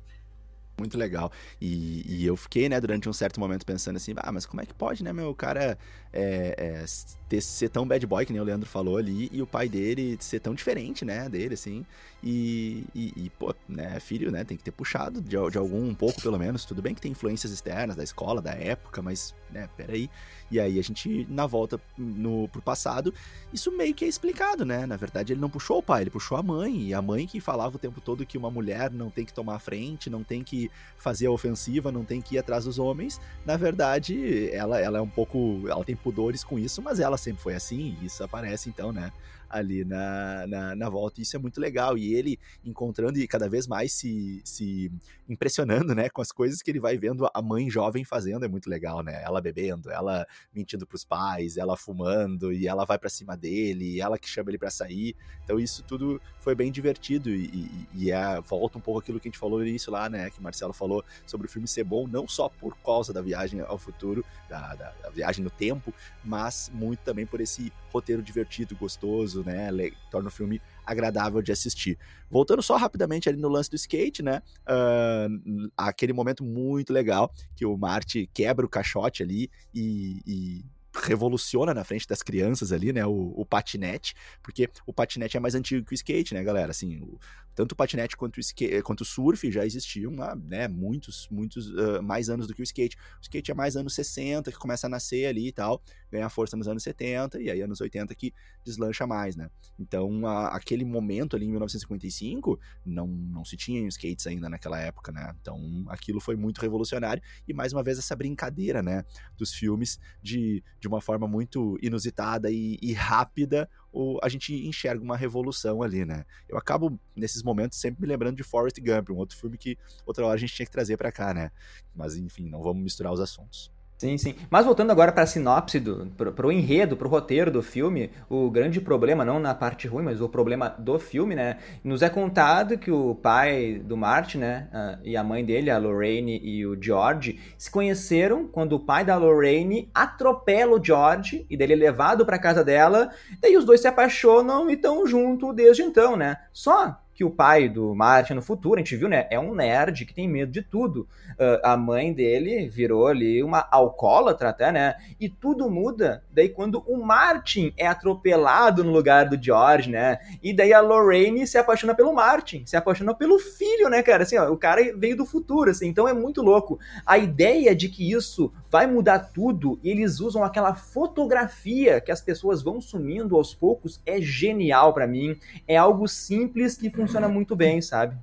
Muito legal. E, e, eu fiquei, né, durante um certo momento pensando assim, ah, mas como é que pode, né, meu, cara é, é, ter, ser tão bad boy, que nem o Leandro falou ali, e o pai dele ser tão diferente, né, dele, assim. E, e, e, pô, né, filho, né, tem que ter puxado de, de, algum, um pouco pelo menos. Tudo bem que tem influências externas da escola, da época, mas, né, peraí. E aí a gente, na volta no, pro passado, isso meio que é explicado, né? Na verdade, ele não puxou o pai, ele puxou a mãe. E a mãe que falava o tempo todo que uma mulher não tem que tomar a frente, não tem que fazer a ofensiva, não tem que ir atrás dos homens. Na verdade, ela, ela é um pouco. Ela tem pudores com isso, mas ela sempre foi assim. E isso aparece, então, né? Ali na, na, na, volta. Isso é muito legal. E ele encontrando e cada vez mais se, se impressionando, né, com as coisas que ele vai vendo a mãe jovem fazendo, é muito legal, né? Ela bebendo, ela mentindo pros pais, ela fumando, e ela vai para cima dele, ela que chama ele para sair. Então isso tudo foi bem divertido e, e, e é, volta um pouco aquilo que a gente falou isso lá, né, que o Marcelo falou sobre o filme ser bom, não só por causa da viagem ao futuro, da, da, da viagem no tempo, mas muito também por esse roteiro divertido, gostoso, né, torna o filme agradável de assistir. Voltando só rapidamente ali no lance do skate, né? Uh, aquele momento muito legal que o Marty quebra o caixote ali e, e revoluciona na frente das crianças ali, né? O, o, patinete, porque o patinete é mais antigo que o skate, né, galera? Assim, o, tanto o patinete quanto o, skate, quanto o surf já existiam há né, muitos, muitos uh, mais anos do que o skate. O skate é mais anos 60, que começa a nascer ali e tal, ganha força nos anos 70, e aí anos 80 que deslancha mais, né? Então, a, aquele momento ali em 1955, não, não se tinha skates ainda naquela época, né? Então, aquilo foi muito revolucionário, e mais uma vez essa brincadeira, né, dos filmes de, de uma forma muito inusitada e, e rápida, o, a gente enxerga uma revolução ali, né? Eu acabo, nesses momentos, sempre me lembrando de Forrest Gump, um outro filme que outra hora a gente tinha que trazer para cá, né? Mas, enfim, não vamos misturar os assuntos. Sim, sim. Mas voltando agora para a sinopse, do, pro, pro enredo, pro roteiro do filme, o grande problema, não na parte ruim, mas o problema do filme, né? Nos é contado que o pai do Martin, né, e a mãe dele, a Lorraine e o George, se conheceram quando o pai da Lorraine atropela o George e dele é levado para casa dela, daí os dois se apaixonam e estão juntos desde então, né? Só que o pai do Martin no futuro, a gente viu, né? É um nerd que tem medo de tudo. Uh, a mãe dele virou ali uma alcoólatra até, né? E tudo muda daí quando o Martin é atropelado no lugar do George, né? E daí a Lorraine se apaixona pelo Martin, se apaixona pelo filho, né, cara? Assim, ó, o cara veio do futuro, assim, então é muito louco. A ideia de que isso vai mudar tudo e eles usam aquela fotografia que as pessoas vão sumindo aos poucos é genial para mim. É algo simples que funciona funciona muito bem, sabe?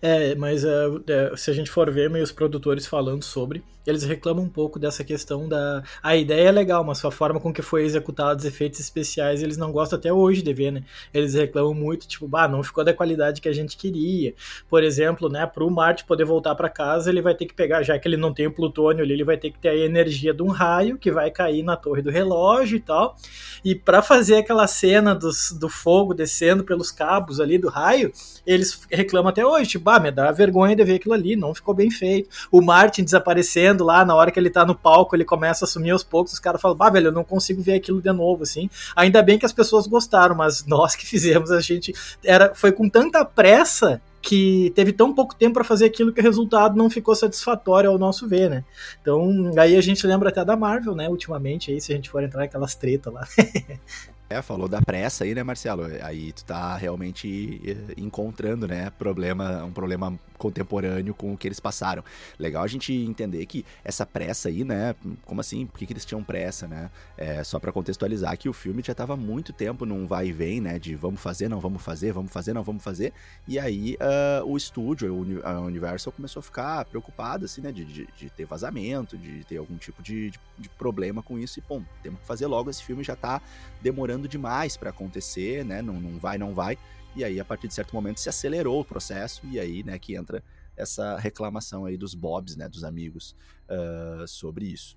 É, mas é, é, se a gente for ver meio os produtores falando sobre, eles reclamam um pouco dessa questão da. A ideia é legal, mas a forma com que foi executado os efeitos especiais, eles não gostam até hoje de ver, né? Eles reclamam muito, tipo, bah, não ficou da qualidade que a gente queria. Por exemplo, né, pro Marte poder voltar para casa, ele vai ter que pegar, já que ele não tem o plutônio ali, ele vai ter que ter a energia de um raio que vai cair na torre do relógio e tal. E para fazer aquela cena dos, do fogo descendo pelos cabos ali do raio, eles reclamam até hoje, tipo, ah, me dá vergonha de ver aquilo ali, não ficou bem feito. O Martin desaparecendo lá, na hora que ele tá no palco, ele começa a sumir aos poucos, os caras falam, bah, velho, eu não consigo ver aquilo de novo, assim. Ainda bem que as pessoas gostaram, mas nós que fizemos, a gente era foi com tanta pressa que teve tão pouco tempo para fazer aquilo que o resultado não ficou satisfatório ao nosso ver, né? Então, aí a gente lembra até da Marvel, né, ultimamente aí se a gente for entrar naquelas tretas lá. É, falou da pressa aí, né, Marcelo? Aí tu tá realmente eh, encontrando, né, problema, um problema contemporâneo com o que eles passaram. Legal a gente entender que essa pressa aí, né, como assim? Por que, que eles tinham pressa, né? É, só para contextualizar que o filme já tava muito tempo num vai e vem, né, de vamos fazer, não vamos fazer, vamos fazer, não vamos fazer. E aí uh, o estúdio, a Universal começou a ficar preocupado, assim, né, de, de, de ter vazamento, de ter algum tipo de, de, de problema com isso e, pô, temos que fazer logo, esse filme já tá demorando demorando demais para acontecer, né? Não, não vai, não vai. E aí, a partir de certo momento, se acelerou o processo, e aí, né, que entra essa reclamação aí dos Bobs, né, dos amigos, uh, sobre isso.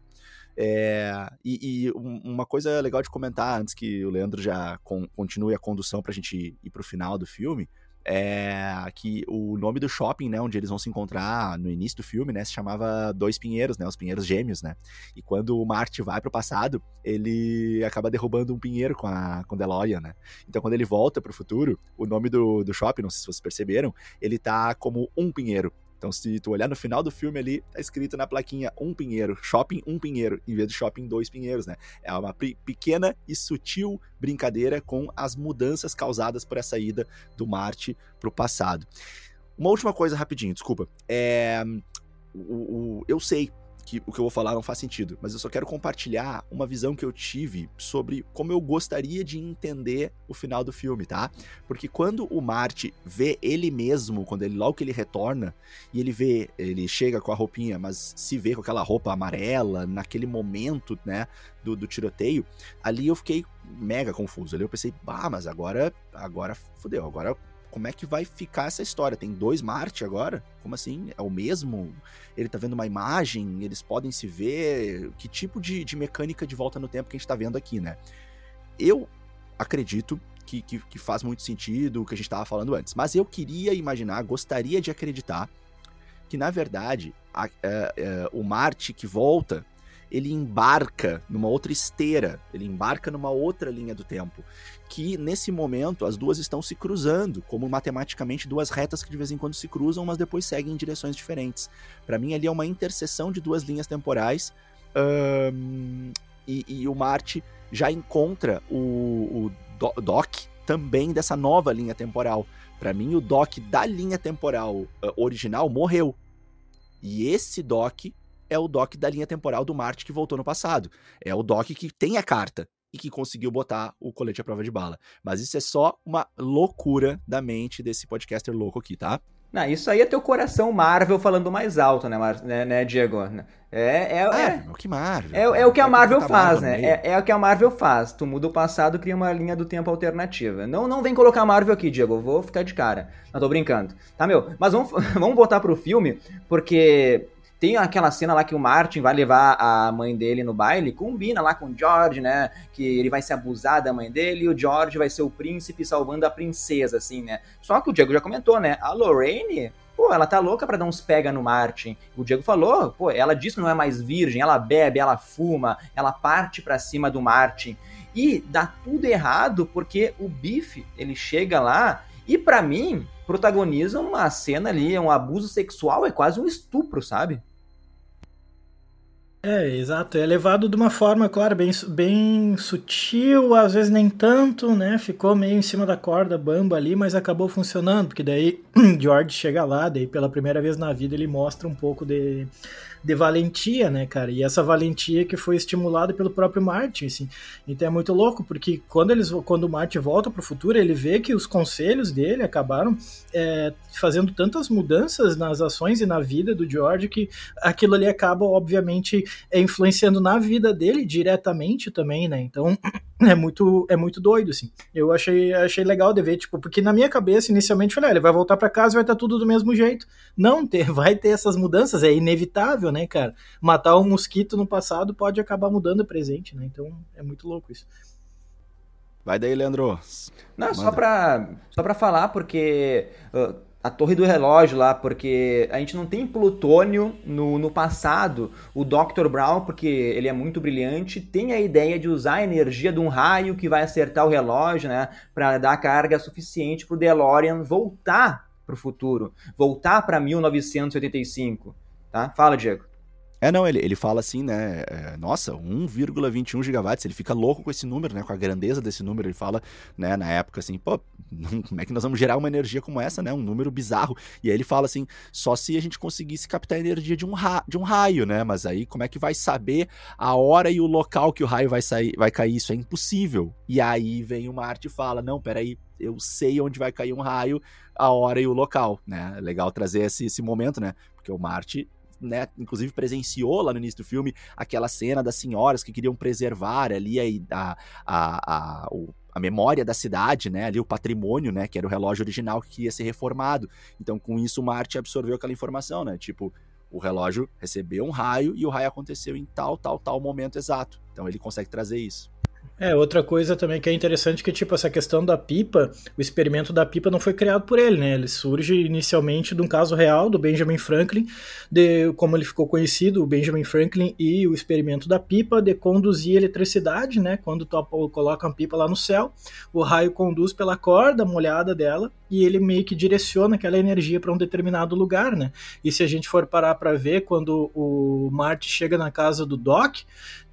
É, e, e, uma coisa legal de comentar, antes que o Leandro já con continue a condução para a gente ir para o final do filme, é que o nome do shopping, né, onde eles vão se encontrar no início do filme, né, se chamava Dois Pinheiros, né, os Pinheiros Gêmeos, né. E quando o Marty vai pro passado, ele acaba derrubando um pinheiro com a com DeLorean, né. Então quando ele volta pro futuro, o nome do, do shopping, não sei se vocês perceberam, ele tá como um pinheiro. Então, se tu olhar no final do filme ali, tá escrito na plaquinha um pinheiro, shopping um pinheiro, em vez de shopping dois pinheiros, né? É uma pequena e sutil brincadeira com as mudanças causadas por essa ida do Marte pro passado. Uma última coisa rapidinho, desculpa. É, o, o, eu sei que o que eu vou falar não faz sentido, mas eu só quero compartilhar uma visão que eu tive sobre como eu gostaria de entender o final do filme, tá? Porque quando o Marte vê ele mesmo, quando ele logo que ele retorna e ele vê, ele chega com a roupinha, mas se vê com aquela roupa amarela naquele momento, né, do, do tiroteio, ali eu fiquei mega confuso. Ali eu pensei, bah, mas agora, agora fudeu, agora como é que vai ficar essa história? Tem dois Marte agora? Como assim? É o mesmo? Ele tá vendo uma imagem? Eles podem se ver? Que tipo de, de mecânica de volta no tempo que a gente tá vendo aqui, né? Eu acredito que, que, que faz muito sentido o que a gente estava falando antes. Mas eu queria imaginar, gostaria de acreditar que, na verdade, a, a, a, o Marte que volta ele embarca numa outra esteira, ele embarca numa outra linha do tempo, que nesse momento as duas estão se cruzando, como matematicamente duas retas que de vez em quando se cruzam, mas depois seguem em direções diferentes. Para mim ali é uma interseção de duas linhas temporais Um, e, e, o Marte já encontra o, o Doc também dessa nova linha temporal. Para mim, o Doc da linha temporal uh, original morreu. E esse Doc é o Doc da linha temporal do Marte que voltou no passado. É o Doc que tem a carta e que conseguiu botar o colete à prova de bala. Mas isso é só uma loucura da mente desse podcaster louco aqui, tá? Não, isso aí é teu coração Marvel falando mais alto, né, Mar né, né Diego? É, é, é, o que Marvel. É, é, o que a Marvel faz, né? É, é, o que a Marvel faz. Tu muda o passado, cria uma linha do tempo alternativa. Não, não vem colocar Marvel aqui, Diego. Eu vou ficar de cara. Não tô brincando. Tá, meu? Mas vamos, vamos voltar pro filme, porque tem aquela cena lá que o Martin vai levar a mãe dele no baile, combina lá com o George, né? Que ele vai se abusar da mãe dele e o George vai ser o príncipe salvando a princesa, assim, né? Só que o Diego já comentou, né? A Lorraine, pô, ela tá louca para dar uns pega no Martin. O Diego falou, pô, ela diz que não é mais virgem, ela bebe, ela fuma, ela parte pra cima do Martin. E dá tudo errado porque o Biff, ele chega lá e para mim protagoniza uma cena ali, um abuso sexual, é quase um estupro, sabe? É, exato. É levado de uma forma, claro, bem, bem sutil, às vezes nem tanto, né? Ficou meio em cima da corda, bamba ali, mas acabou funcionando, porque daí George chega lá, daí pela primeira vez na vida ele mostra um pouco de de valentia, né, cara? E essa valentia que foi estimulada pelo próprio Martin, assim. Então é muito louco, porque quando eles quando o Martin volta para o futuro, ele vê que os conselhos dele acabaram é, fazendo tantas mudanças nas ações e na vida do George que aquilo ali acaba, obviamente, é, influenciando na vida dele diretamente também, né? Então é muito é muito doido, assim. Eu achei, achei legal de ver, tipo, porque na minha cabeça, inicialmente, falei, ah, ele vai voltar para casa e vai estar tá tudo do mesmo jeito. Não, ter, vai ter essas mudanças, é inevitável, né, cara? Matar um mosquito no passado pode acabar mudando o presente, né? Então é muito louco isso. Vai daí, Leandro. Não, Manda. só pra, só pra falar, porque uh, a torre do relógio lá, porque a gente não tem plutônio no, no passado. O Dr. Brown, porque ele é muito brilhante, tem a ideia de usar a energia de um raio que vai acertar o relógio, né? Pra dar carga suficiente pro DeLorean voltar pro futuro, voltar para 1985. Tá? Fala, Diego. É, não, ele, ele fala assim, né? É, nossa, 1,21 gigawatts. Ele fica louco com esse número, né? Com a grandeza desse número. Ele fala, né, na época, assim, pô, como é que nós vamos gerar uma energia como essa, né? Um número bizarro. E aí ele fala assim, só se a gente conseguisse captar a energia de um, ra de um raio, né? Mas aí como é que vai saber a hora e o local que o raio vai sair, vai cair? Isso é impossível. E aí vem o Marte e fala, não, peraí, eu sei onde vai cair um raio, a hora e o local, né? É legal trazer esse, esse momento, né? Porque o Marte né, inclusive presenciou lá no início do filme aquela cena das senhoras que queriam preservar ali a, a, a, a memória da cidade, né, ali o patrimônio, né, que era o relógio original que ia ser reformado. Então, com isso, o Marte absorveu aquela informação, né, tipo, o relógio recebeu um raio e o raio aconteceu em tal, tal, tal momento exato. Então, ele consegue trazer isso. É, outra coisa também que é interessante que, tipo, essa questão da pipa, o experimento da pipa não foi criado por ele, né? Ele surge inicialmente de um caso real do Benjamin Franklin, de como ele ficou conhecido, o Benjamin Franklin e o experimento da pipa de conduzir eletricidade, né? Quando tu coloca uma pipa lá no céu, o raio conduz pela corda molhada dela e ele meio que direciona aquela energia para um determinado lugar, né? E se a gente for parar para ver, quando o Marte chega na casa do Doc,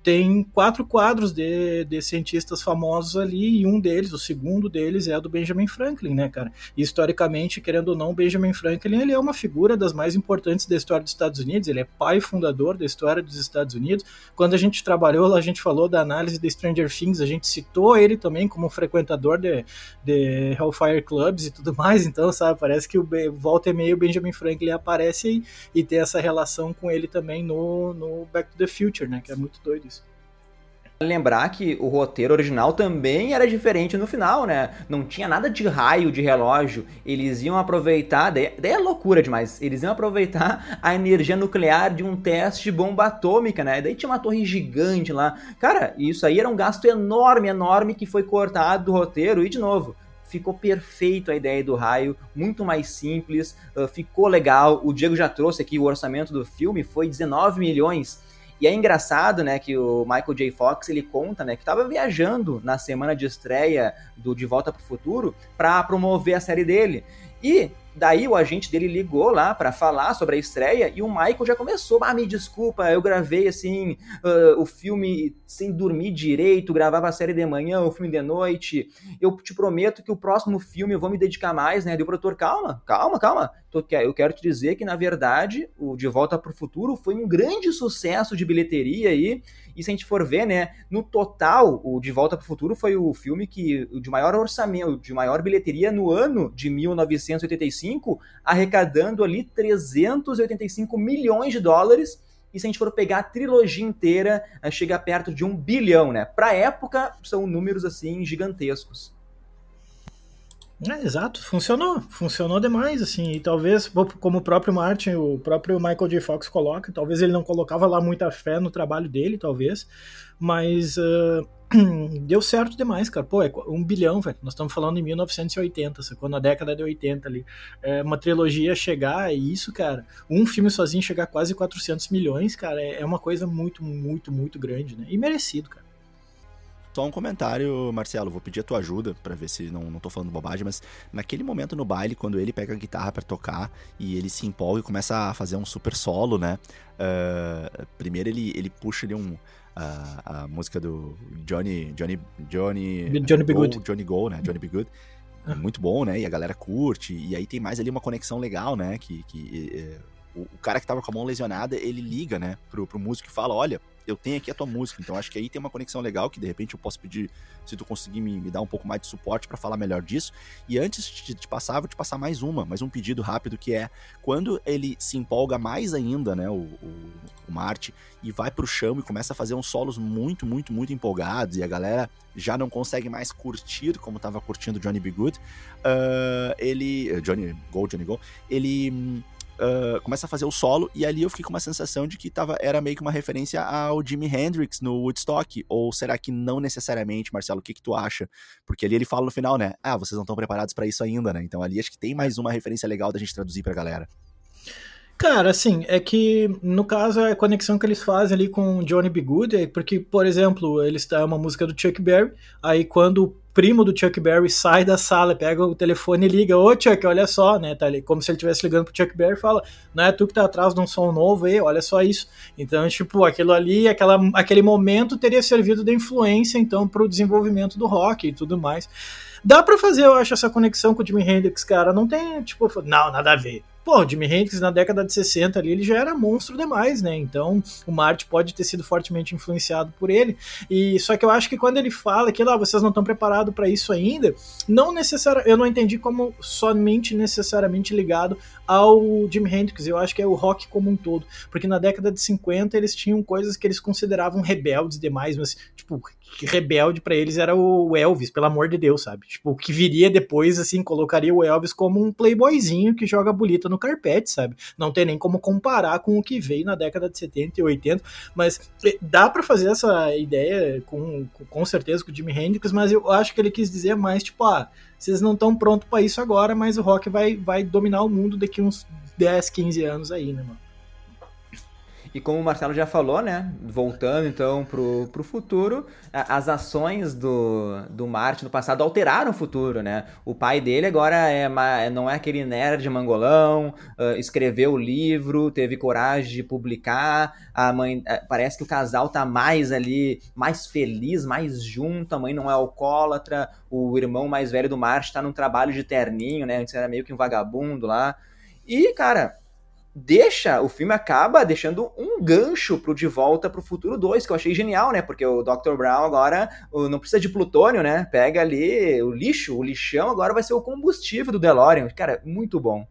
tem quatro quadros de, de cientistas famosos ali, e um deles, o segundo deles, é do Benjamin Franklin, né, cara? E, historicamente, querendo ou não, Benjamin Franklin ele é uma figura das mais importantes da história dos Estados Unidos, ele é pai fundador da história dos Estados Unidos. Quando a gente trabalhou a gente falou da análise de Stranger Things, a gente citou ele também como frequentador de, de Hellfire Clubs e tudo mais, então, sabe, parece que o volta e meio Benjamin Franklin aparece e, e tem essa relação com ele também no, no Back to the Future, né, que é muito doido isso. Lembrar que o roteiro original também era diferente no final, né? Não tinha nada de raio de relógio. Eles iam aproveitar, daí, é loucura demais. Eles iam aproveitar a energia nuclear de um teste de bomba atômica, né? Daí tinha uma torre gigante lá. Cara, isso aí era um gasto enorme, enorme que foi cortado do roteiro. E de novo, ficou perfeito a ideia do raio, muito mais simples, ficou legal. O Diego já trouxe aqui o orçamento do filme, foi 19 milhões. E é engraçado, né, que o Michael J. Fox, ele conta, né, que estava viajando na semana de estreia do De Volta para o Futuro para promover a série dele. E Daí o agente dele ligou lá para falar sobre a estreia e o Michael já começou, ah, me desculpa, eu gravei assim uh, o filme sem dormir direito, gravava a série de manhã, o filme de noite. Eu te prometo que o próximo filme eu vou me dedicar mais, né? Deu produtor, calma, calma, calma. Eu quero te dizer que na verdade o De Volta para o Futuro foi um grande sucesso de bilheteria aí. E se a gente for ver, né, no total, o De Volta para o Futuro foi o filme que de maior orçamento, de maior bilheteria no ano de 1985, arrecadando ali 385 milhões de dólares. E se a gente for pegar a trilogia inteira, eh, chega perto de um bilhão, né? Para época, são números assim gigantescos. É, exato, funcionou, funcionou demais, assim, e talvez, como o próprio Martin, o próprio Michael J. Fox coloca, talvez ele não colocava lá muita fé no trabalho dele, talvez, mas uh, deu certo demais, cara, pô, é um bilhão, velho, nós estamos falando em 1980, sacou, na década de 80 ali, é uma trilogia chegar, é isso, cara, um filme sozinho chegar a quase 400 milhões, cara, é, é uma coisa muito, muito, muito grande, né, e merecido, cara. Só um comentário, Marcelo, vou pedir a tua ajuda para ver se não, não tô falando bobagem, mas naquele momento no baile, quando ele pega a guitarra para tocar e ele se empolga e começa a fazer um super solo, né? Uh, primeiro ele, ele puxa ali um. Uh, a música do Johnny. Johnny. Johnny. Johnny Be Good. Johnny Go, né? Johnny Be Good. Ah. Muito bom, né? E a galera curte. E aí tem mais ali uma conexão legal, né? Que, que eh, o, o, cara que tava com a mão lesionada, ele liga, né? Pro, pro músico e fala: olha eu tenho aqui a tua música. Então acho que aí tem uma conexão legal que de repente eu posso pedir, se tu conseguir me, me dar um pouco mais de suporte para falar melhor disso. E antes de te passar, vou te passar mais uma, mais um pedido rápido que é quando ele se empolga mais ainda, né, o, o, o Marte, e vai pro chão e começa a fazer uns solos muito, muito, muito empolgados e a galera já não consegue mais curtir como tava curtindo Johnny B. Good, uh, ele. Johnny Go, Johnny Go, ele uh, começa a fazer o solo, e ali eu fiquei com uma sensação de que tava, era meio que uma referência ao Jimi Hendrix no Woodstock, ou será que não necessariamente, Marcelo, o que que tu acha? Porque ali ele fala no final, né, ah, vocês não estão preparados para isso ainda, né, então ali acho que tem mais uma referência legal da gente traduzir pra galera. Cara, assim, é que no caso a conexão que eles fazem ali com Johnny B. Good é porque, por exemplo, eles é uma música do Chuck Berry, aí quando primo do Chuck Berry sai da sala, pega o telefone e liga, ô Chuck, olha só, né, tá ali, como se ele estivesse ligando pro Chuck Berry e fala, não é tu que tá atrás de um som novo aí, olha só isso. Então, tipo, aquilo ali, aquela, aquele momento teria servido de influência, então, pro desenvolvimento do rock e tudo mais. Dá para fazer, eu acho, essa conexão com o Jimi Hendrix, cara, não tem, tipo, não, nada a ver pô, o Jimi Hendrix na década de 60 ali, ele já era monstro demais, né? Então, o Marte pode ter sido fortemente influenciado por ele. E só que eu acho que quando ele fala que lá ah, vocês não estão preparados para isso ainda, não necessariamente, eu não entendi como somente necessariamente ligado ao Jimi Hendrix, eu acho que é o rock como um todo, porque na década de 50 eles tinham coisas que eles consideravam rebeldes demais, mas tipo, rebelde para eles era o Elvis, pelo amor de Deus, sabe? Tipo, o que viria depois, assim, colocaria o Elvis como um playboyzinho que joga bolita no carpete, sabe? Não tem nem como comparar com o que veio na década de 70 e 80, mas eh, dá para fazer essa ideia com, com certeza com o Jimi Hendrix, mas eu acho que ele quis dizer mais, tipo, ah, vocês não estão prontos para isso agora, mas o rock vai, vai dominar o mundo daqui uns 10, 15 anos aí, né, mano? E como o Marcelo já falou, né? Voltando então pro, pro futuro, as ações do, do Marte no passado alteraram o futuro, né? O pai dele agora é não é aquele nerd mangolão, uh, escreveu o livro, teve coragem de publicar, a mãe. Uh, parece que o casal tá mais ali, mais feliz, mais junto, a mãe não é alcoólatra, o irmão mais velho do Marte tá num trabalho de terninho, né? Antes era meio que um vagabundo lá. E, cara, deixa, o filme acaba deixando um gancho pro De Volta pro Futuro 2, que eu achei genial, né? Porque o Dr. Brown agora não precisa de plutônio, né? Pega ali o lixo, o lixão agora vai ser o combustível do DeLorean. Cara, muito bom.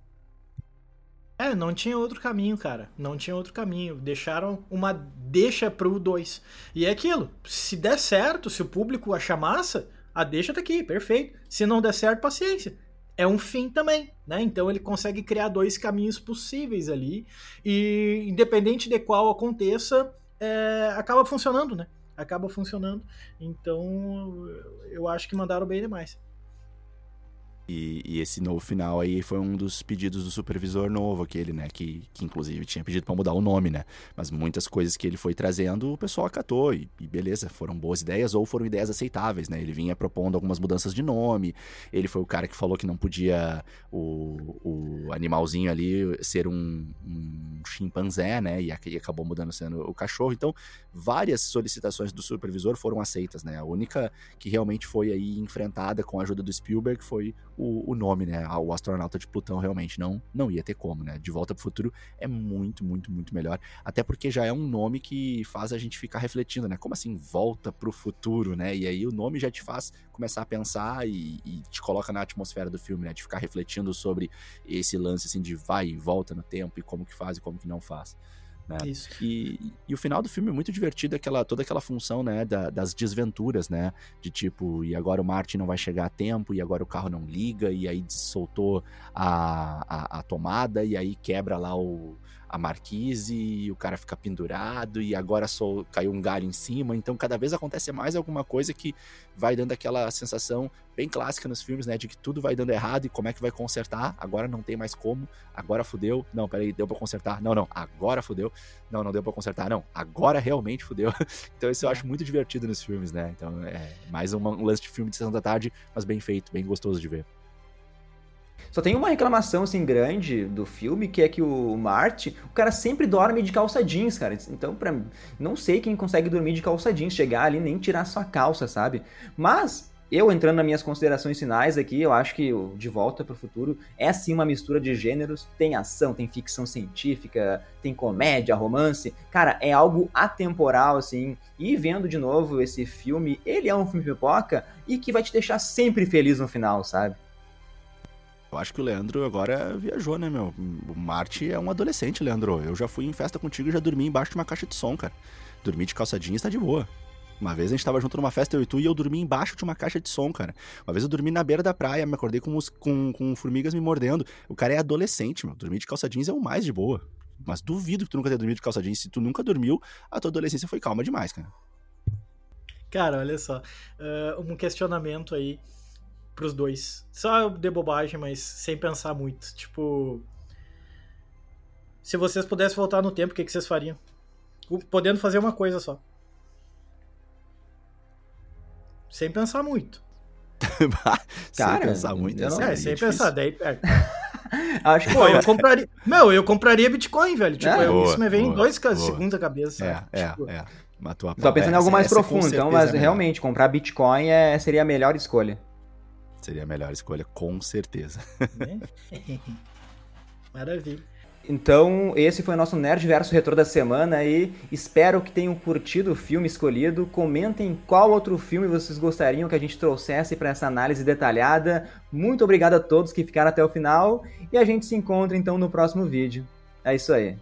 É, não tinha outro caminho, cara. Não tinha outro caminho. Deixaram uma deixa pro 2. E é aquilo. Se der certo, se o público achar massa, a deixa tá aqui, perfeito. Se não der certo, paciência é um fim também, né? Então ele consegue criar dois caminhos possíveis ali e independente de qual aconteça, é, acaba funcionando, né? Acaba funcionando. Então eu acho que mandaram bem demais. E, e, esse novo final aí foi um dos pedidos do supervisor novo, aquele, né? Que, que inclusive tinha pedido para mudar o nome, né? Mas muitas coisas que ele foi trazendo, o pessoal acatou. E, e, beleza, foram boas ideias ou foram ideias aceitáveis, né? Ele vinha propondo algumas mudanças de nome. Ele foi o cara que falou que não podia o, o animalzinho ali ser um, um chimpanzé, né? E, e acabou mudando sendo o cachorro. Então, várias solicitações do supervisor foram aceitas, né? A única que realmente foi aí enfrentada com a ajuda do Spielberg foi o, o nome, né? Ah, o astronauta de Plutão realmente não, não ia ter como, né? De Volta para o Futuro é muito, muito, muito melhor. Até porque já é um nome que faz a gente ficar refletindo, né? Como assim Volta para o Futuro, né? E aí o nome já te faz começar a pensar e, e, te coloca na atmosfera do filme, né? De ficar refletindo sobre esse lance assim de vai e volta no tempo e como que faz e como que não faz. Né? Isso. E, e, o final do filme é muito divertido, aquela, toda aquela função, né, da, das desventuras, né, de tipo, e agora o Martin não vai chegar a tempo, e agora o carro não liga, e aí soltou a, a, a tomada, e aí quebra lá o, a marquise e o cara fica pendurado e agora só caiu um galho em cima. Então cada vez acontece mais alguma coisa que vai dando aquela sensação bem clássica nos filmes, né, de que tudo vai dando errado e como é que vai consertar? Agora não tem mais como. Agora fudeu. Não, peraí, deu para consertar. Não, não, agora fudeu. Não, não deu para consertar. Não, agora realmente fudeu. então isso eu acho muito divertido nos filmes, né? Então é mais um lance de filme de sessão da tarde, mas bem feito, bem gostoso de ver. Só tem uma reclamação, assim, grande do filme, que é que o Marty, o cara sempre dorme de calça jeans, cara. Então, pra não sei quem consegue dormir de calça jeans, chegar ali nem tirar sua calça, sabe? Mas, eu entrando nas minhas considerações finais aqui, eu acho que De Volta para o Futuro é sim uma mistura de gêneros. Tem ação, tem ficção científica, tem comédia, romance. Cara, é algo atemporal, assim. E vendo de novo esse filme, ele é um filme pipoca e que vai te deixar sempre feliz no final, sabe? Eu acho que o Leandro agora viajou, né, meu? O Marte é um adolescente, Leandro. Eu já fui em festa contigo e já dormi embaixo de uma caixa de som, cara. Dormir de calçadinha está de boa. Uma vez a gente tava junto numa festa, eu e tu, e eu dormi embaixo de uma caixa de som, cara. Uma vez eu dormi na beira da praia, me acordei com, os, com, com formigas me mordendo. O cara é adolescente, meu. Dormir de calça jeans é o mais de boa. Mas duvido que tu nunca tenha dormido de calça jeans. Se tu nunca dormiu, a tua adolescência foi calma demais, cara. Cara, olha só. Uh, um questionamento aí pros dois. Só de bobagem, mas sem pensar muito. Tipo. Se vocês pudessem voltar no tempo, o que, que vocês fariam? Podendo fazer uma coisa só. Sem pensar muito. sem pensar muito. Não, é, sem pensar, daí é. Acho que Pô, eu compraria. Meu, eu compraria Bitcoin, velho. Tipo, é, eu, boa, isso me vem boa, em dois boa. segundos a cabeça. É, é, tipo, é. Matou a Tô pensando em algo mais profundo, então, mas é realmente, comprar Bitcoin é, seria a melhor escolha. Seria a melhor escolha, com certeza. Maravilha. Então, esse foi o nosso Nerd Verso Retro da semana e espero que tenham curtido o filme escolhido. Comentem qual outro filme vocês gostariam que a gente trouxesse para essa análise detalhada. Muito obrigado a todos que ficaram até o final e a gente se encontra então no próximo vídeo. É isso aí.